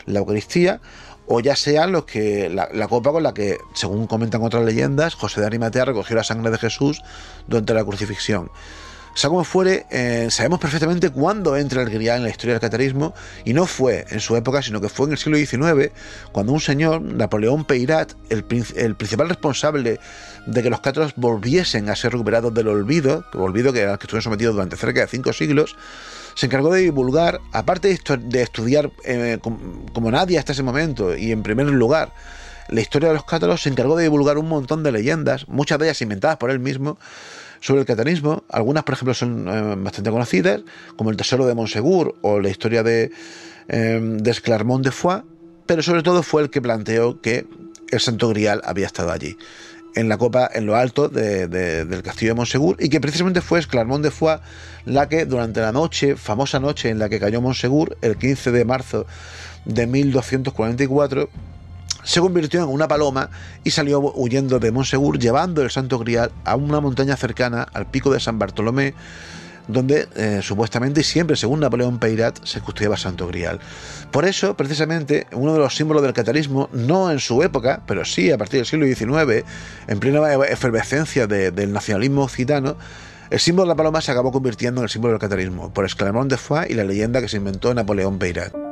la Eucaristía, o ya sean los que la, copa con la que, según comentan otras leyendas, José de Arimatea recogió la sangre de Jesús durante la crucifixión. Sea como fuere, eh, sabemos perfectamente cuándo entra el grial en la historia del catarismo y no fue en su época, sino que fue en el siglo XIX, cuando un señor, Napoleón Peirat, el, principal responsable de que los cátaros volviesen a ser recuperados del olvido, olvido que, que estuvieron sometidos durante cerca de cinco siglos, se encargó de divulgar, aparte de, estudiar eh, como, nadie hasta ese momento, y en primer lugar, la historia de los cátaros, se encargó de divulgar un montón de leyendas, muchas de ellas inventadas por él mismo, sobre el catarismo. Algunas, por ejemplo, son eh, bastante conocidas, como el Tesoro de Monsegur o la historia de, eh, de Esclarmont de Foix, pero sobre todo fue el que planteó que el Santo Grial había estado allí en la copa en lo alto del castillo de Monsegur y que precisamente fue Esclarmont de Foix la que durante la noche, famosa noche en la que cayó Monsegur, el 15 de marzo de 1244, se convirtió en una paloma y salió huyendo de Monsegur llevando el Santo Grial a una montaña cercana al pico de San Bartolomé donde eh, supuestamente y siempre, según Napoleón Peyrat, se custodiaba Santo Grial. Por eso, precisamente, uno de los símbolos del catarismo, no en su época, pero sí a partir del siglo XIX, en plena efervescencia de- del nacionalismo occitano, el símbolo de la paloma se acabó convirtiendo en el símbolo del catarismo, por Esclamón de Foix y la leyenda que se inventó Napoleón Peyrat.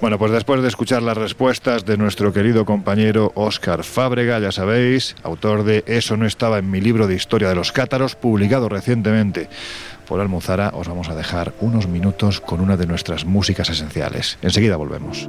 Bueno, pues después de escuchar las respuestas de nuestro querido compañero Óscar Fábrega, ya sabéis, autor de Eso no estaba en mi libro de historia de los cátaros, publicado recientemente por Almuzara, os vamos a dejar unos minutos con una de nuestras músicas esenciales. Enseguida volvemos.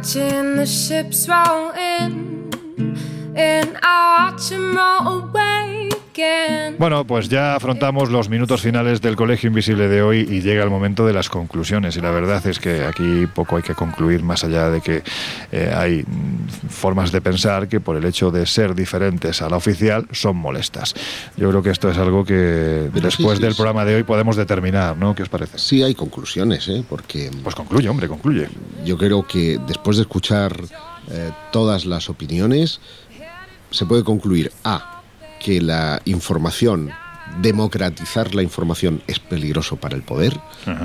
Watching the ships roll in, and I watch 'em roll. Bueno, pues ya afrontamos los minutos finales del Colegio Invisible de hoy y llega el momento de las conclusiones. Y la verdad es que aquí poco hay que concluir más allá de que eh, hay mm, formas de pensar que por el hecho de ser diferentes a la oficial son molestas. Yo creo que esto es algo que Pero después sí, sí, del sí. programa de hoy podemos determinar, ¿no? ¿Qué os parece? Sí hay conclusiones, ¿eh? porque Pues concluye, hombre, concluye. yo creo que después de escuchar eh, todas las opiniones, se puede concluir A, que la información, democratizar la información es peligroso para el poder,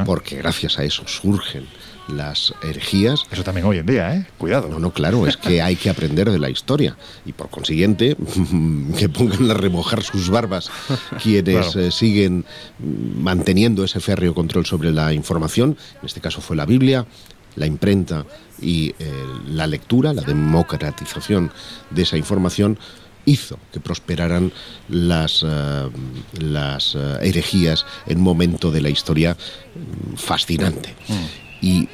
porque gracias a eso surgen las herejías. Eso también hoy en día, ¿eh? Cuidado. No, no, claro, es que hay que aprender de la historia y por consiguiente que pongan a remojar sus barbas quienes Claro. eh, siguen manteniendo ese férreo control sobre la información, en este caso fue la Biblia, la imprenta y eh, la lectura, la democratización de esa información hizo que prosperaran las, eh, las eh, herejías en un momento de la historia mm, fascinante. Y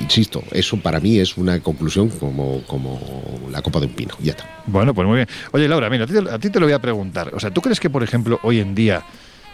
insisto, eso para mí es una conclusión como, como la copa de un pino. Ya está. Bueno, pues muy bien. Oye, Laura, mira, a ti, te- a ti te lo voy a preguntar. O sea, ¿tú crees que, por ejemplo, hoy en día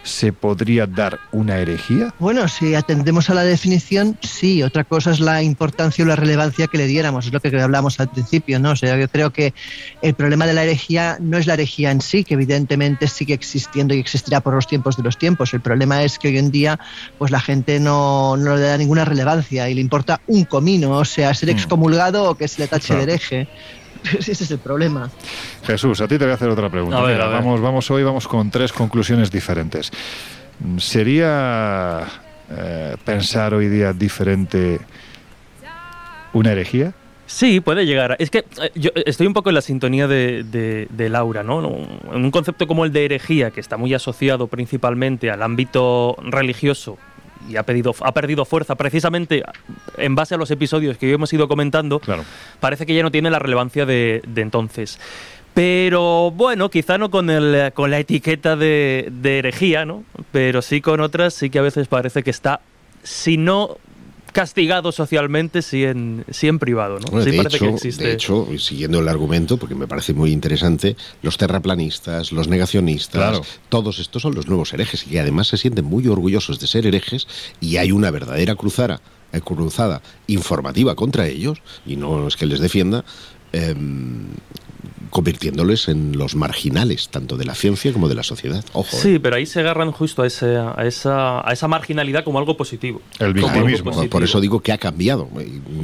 se podría dar una herejía? Bueno, si atendemos a la definición, sí. Otra cosa es la importancia o la relevancia que le diéramos. Es lo que hablamos al principio, ¿no? O sea, yo creo que el problema de la herejía no es la herejía en sí, que evidentemente sigue existiendo y existirá por los tiempos de los tiempos. El problema es que hoy en día, pues la gente no, no le da ninguna relevancia y le importa un comino, o sea, ser Mm. excomulgado o que se le tache Claro. de hereje. Ese es el problema. Jesús, a ti te voy a hacer otra pregunta. A ver, Mira, a ver. Vamos, vamos hoy, vamos con tres conclusiones diferentes. ¿Sería eh, pensar hoy día diferente una herejía? Sí, puede llegar. a- Es que eh, yo estoy un poco en la sintonía de, de- de Laura, ¿no? No, En un concepto como el de herejía, que está muy asociado principalmente al ámbito religioso y ha, pedido, ha perdido fuerza precisamente en base a los episodios que hoy hemos ido comentando, Claro. parece que ya no tiene la relevancia de, de entonces. Pero bueno, quizá no con, el, con la etiqueta de, de herejía, ¿no? Pero sí con otras, sí que a veces parece que está, si no castigado socialmente, sí en, sí en privado, ¿no? Bueno, sí de, parece hecho, que existe. de hecho, y siguiendo el argumento, porque me parece muy interesante, los terraplanistas, los negacionistas, Claro. todos estos son los nuevos herejes y además se sienten muy orgullosos de ser herejes y hay una verdadera cruzada, eh, cruzada informativa contra ellos, y no es que les defienda, em, convirtiéndoles en los marginales, tanto de la ciencia como de la sociedad. Ojo, Sí, eh. pero ahí se agarran justo a, ese- a, esa, a esa marginalidad como algo positivo. El victimismo. Por, positivo. por eso digo que ha cambiado.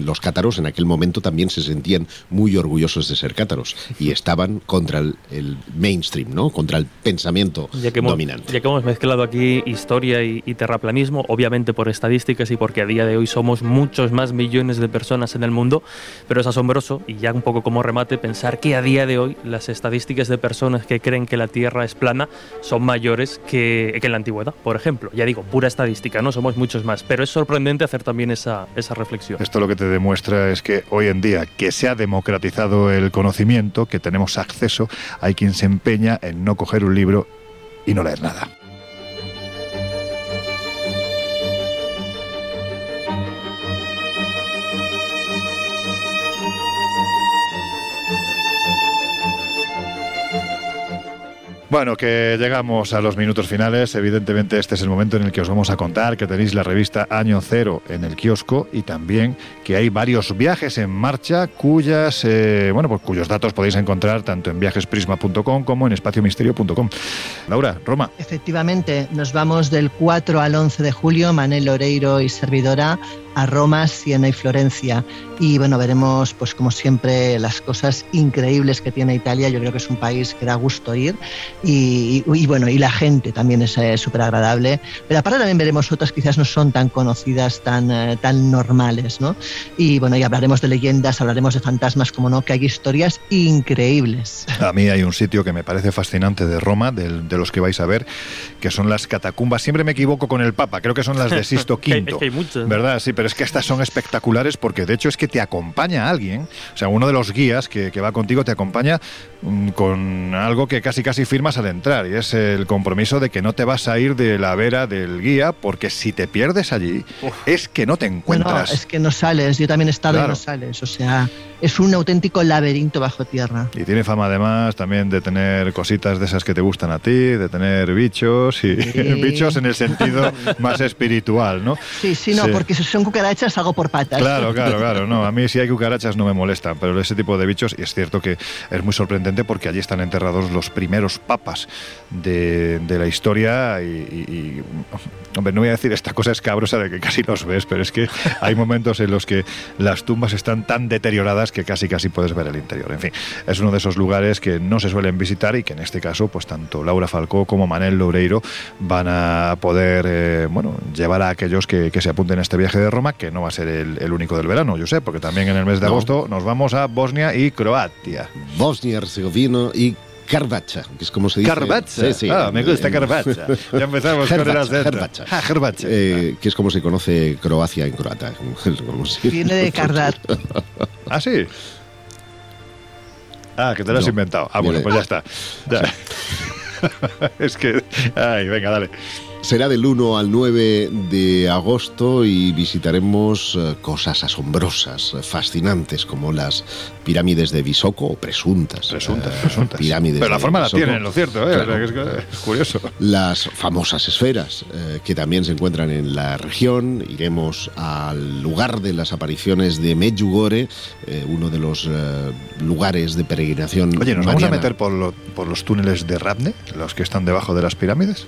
Los cátaros en aquel momento también se sentían muy orgullosos de ser cátaros y estaban contra el, el mainstream, ¿no? Contra el pensamiento Ya que, hemos, dominante. ya que hemos mezclado aquí historia y, y terraplanismo, obviamente por estadísticas y porque a día de hoy somos muchos más millones de personas en el mundo, pero es asombroso, y ya un poco como remate, pensar que a día de hoy las estadísticas de personas que creen que la Tierra es plana son mayores que, que en la antigüedad, por ejemplo. Ya digo, pura estadística, no somos muchos más, pero es sorprendente hacer también esa, esa reflexión. Esto lo que te demuestra es que hoy en día que se ha democratizado el conocimiento, que tenemos acceso, hay quien se empeña en no coger un libro y no leer nada. Bueno, que llegamos a los minutos finales. Evidentemente este es el momento en el que os vamos a contar que tenéis la revista Año Cero en el kiosco y también que hay varios viajes en marcha cuyas, eh, bueno, pues cuyos datos podéis encontrar tanto en viajesprisma.com como en espaciomisterio.com. Laura, Roma. Efectivamente, nos vamos del 4 al 11 de julio, Manel Oreiro y servidora, a Roma, Siena y Florencia. Y bueno, veremos, pues como siempre, las cosas increíbles que tiene Italia. Yo creo que es un país que da gusto ir. Y, y- y bueno, y la gente también es eh, súper agradable. Pero aparte también veremos otras que quizás no son tan conocidas, tan, eh, tan normales, ¿no? Y bueno, y hablaremos de leyendas, hablaremos de fantasmas, como no, que hay historias increíbles. A mí hay un sitio que me parece fascinante de Roma, del- de, los que vais a ver, que son las catacumbas. Siempre me equivoco con el Papa, creo que son las de Sisto V. ¿Verdad? Sí, pero es que estas son espectaculares porque de hecho es que te acompaña alguien, o sea, uno de los guías que, que va contigo te acompaña mm, con algo que casi casi firmas al entrar y es el compromiso de que no te vas a ir de la vera del guía porque si te pierdes allí es que no te No, no, encuentras. es que no sales. Yo también he estado Claro. y no sales. O sea, es un auténtico laberinto bajo tierra. Y tiene fama además también de tener cositas de esas que te gustan a ti, de tener bichos y Sí. bichos en el sentido más espiritual, ¿no? Sí, sí, no, Sí. porque si son cucarachas hago por patas. Claro, claro, claro. No, a mí si hay cucarachas no me molestan, pero ese tipo de bichos, y es cierto que es muy sorprendente porque allí están enterrados los primeros papas de, de la historia y, y- y, hombre, no voy a decir esta cosa escabrosa de que casi los ves, pero es que hay momentos en los que las tumbas están tan deterioradas que casi casi puedes ver el interior. En fin, es uno de esos lugares que no se suelen visitar y que en este caso, pues tanto Laura Falcó como Manel Loureiro van a poder, eh, bueno, llevar a aquellos que, que se apunten a este viaje de Roma, que no va a ser el, el único del verano, yo sé, porque también en el mes de No. agosto nos vamos a Bosnia y Croacia. Bosnia, Herzegovina y Carvacha, que es como se dice. Carvacha. Sí, sí. Ah, me gusta En- Carvacha. Ya empezamos con el acento. Herbacha. Ah, Herbacha. Eh, que es como se conoce Croacia en croata. como si- Viene de Cardar. Ah, sí. Ah, que te lo has No. inventado. Ah, bueno, pues ya está. Ya. es que. Ay, venga, dale. Será del 1 al 9 de agosto y visitaremos eh, cosas asombrosas, fascinantes, como las pirámides de Visoko, o presuntas. Presuntas, eh, presuntas. Pirámides Pero la de forma la tienen, lo cierto, ¿eh? Claro. Es, curioso. Las famosas esferas, eh, que también se encuentran en la región. Iremos al lugar de las apariciones de Medjugorje, uno de los lugares de peregrinación. Oye, ¿nos vamos a meter por, lo- por los túneles de Radne, los que están debajo de las pirámides?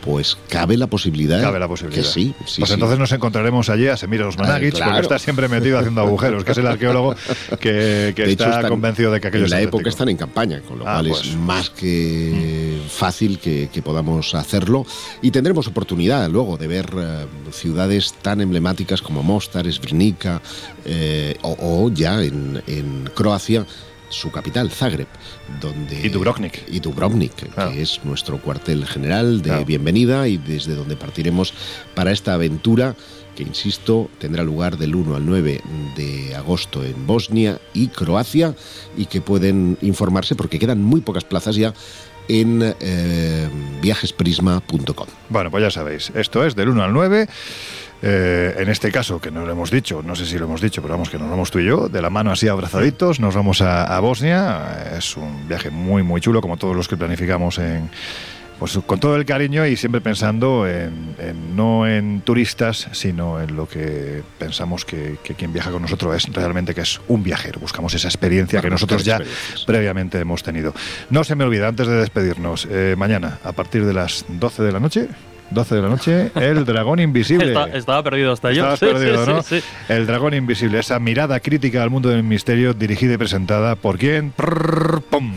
Pues cabe la posibilidad. Cabe la posibilidad. Que sí, sí, pues sí. entonces nos encontraremos allí a Semir Osmanagic, Ah, claro. porque está siempre metido haciendo agujeros, que es el arqueólogo que, que De hecho, está están- convencido de que aquello en la es época están en campaña, con lo Ah, cual pues. es más que fácil que, que podamos hacerlo. Y tendremos oportunidad luego de ver eh, ciudades tan emblemáticas como Mostar, Svrnica eh, o, o ya en, en Croacia su capital, Zagreb, donde... Y Dubrovnik. Y Dubrovnik, Claro. que es nuestro cuartel general de Claro. bienvenida y desde donde partiremos para esta aventura que, insisto, tendrá lugar del 1 al 9 de agosto en Bosnia y Croacia y que pueden informarse porque quedan muy pocas plazas ya en eh, viajesprisma.com. Bueno, pues ya sabéis, esto es del 1 al 9. Eh, en este caso, que no lo hemos dicho, no sé si lo hemos dicho, pero vamos que nos vamos tú y yo, de la mano así abrazaditos, nos vamos a, a Bosnia. Es un viaje muy, muy chulo, como todos los que planificamos en, pues con todo el cariño y siempre pensando en, en- no en turistas, sino en lo que pensamos que, que quien viaja con nosotros es realmente que es un viajero. Buscamos esa experiencia que Para nosotros ya previamente hemos tenido. No se me olvida, antes de despedirnos, eh, mañana, a partir de las 12 de la noche, 12 de la noche, el dragón invisible. Está- estaba perdido hasta yo. Sí, perdido, sí, ¿no? sí, sí. El dragón invisible, esa mirada crítica al mundo del misterio, dirigida y presentada por quién? Prrr, pum.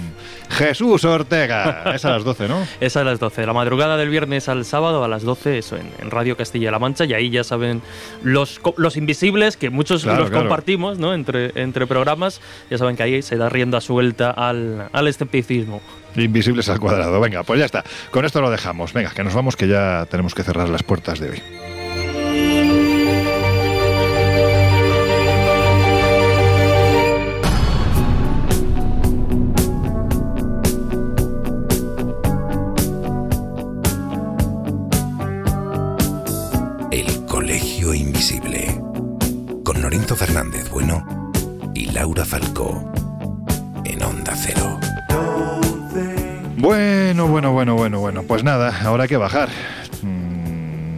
Jesús Ortega. Es a las 12, ¿no? Es a las 12. La madrugada del viernes al sábado a las 12, eso en, en Radio Castilla-La Mancha. Y ahí ya saben los, los invisibles, que muchos Claro, los claro. compartimos ¿no? entre, entre programas. Ya saben que ahí se da rienda suelta al, al escepticismo. Invisibles al cuadrado. Venga, pues ya está. Con esto lo dejamos. Venga, que nos vamos, que ya tenemos que cerrar las puertas de hoy. Fernández Bueno y Laura Falcó. En Onda Cero. Bueno, bueno, bueno, bueno, bueno. Pues nada, ahora hay que bajar. Mm,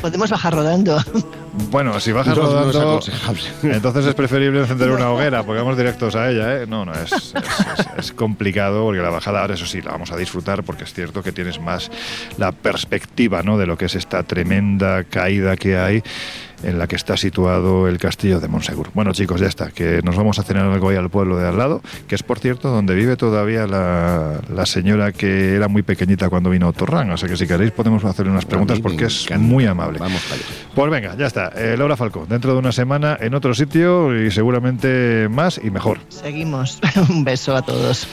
Podemos bajar rodando. Bueno, si bajas No, no es rodando, entonces es preferible encender una hoguera, porque vamos directos a ella, ¿eh? No, no, es, es- es- es complicado, porque la bajada ahora, eso sí, la vamos a disfrutar, porque es cierto que tienes más la perspectiva, ¿no?, de lo que es esta tremenda caída que hay en la que está situado el castillo de Monsegur. Bueno, chicos, ya está, que nos vamos a cenar algo ahí al pueblo de al lado, que es, por cierto, donde vive todavía la, la señora que era muy pequeñita cuando vino a Torrán, o sea que si queréis podemos hacerle unas preguntas, porque es muy amable. Vamos para allá. Pues venga, ya está. Eh, Laura Falcón, dentro de una semana en otro sitio y seguramente más y mejor. Seguimos. Un beso a todos.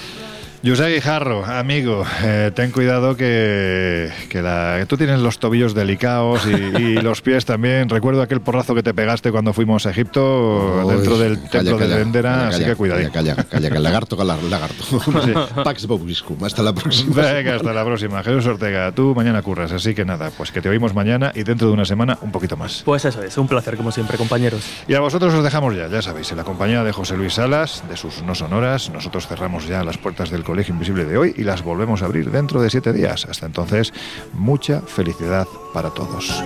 José Guijarro, amigo, eh, ten cuidado que, que la- que tú tienes los tobillos delicados y, y los pies también. Recuerdo aquel porrazo que te pegaste cuando fuimos a Egipto Uy, dentro del calla, templo de calla, Dendera, calla, así calla, que cuidadito. Calla, calla, calla, que lagarto, calla, lagarto. Pax Bobiscum. Hasta la próxima. Venga, hasta la próxima. Jesús Ortega, tú mañana curras, así que nada, pues que te oímos mañana y dentro de una semana un poquito más. Pues eso es, un placer como siempre, compañeros. Y a vosotros os dejamos ya, ya sabéis, en la compañía de José Luis Salas, de sus no sonoras, nosotros cerramos ya las puertas del Colegio Invisible de hoy y las volvemos a abrir dentro de siete días. Hasta entonces, mucha felicidad para todos.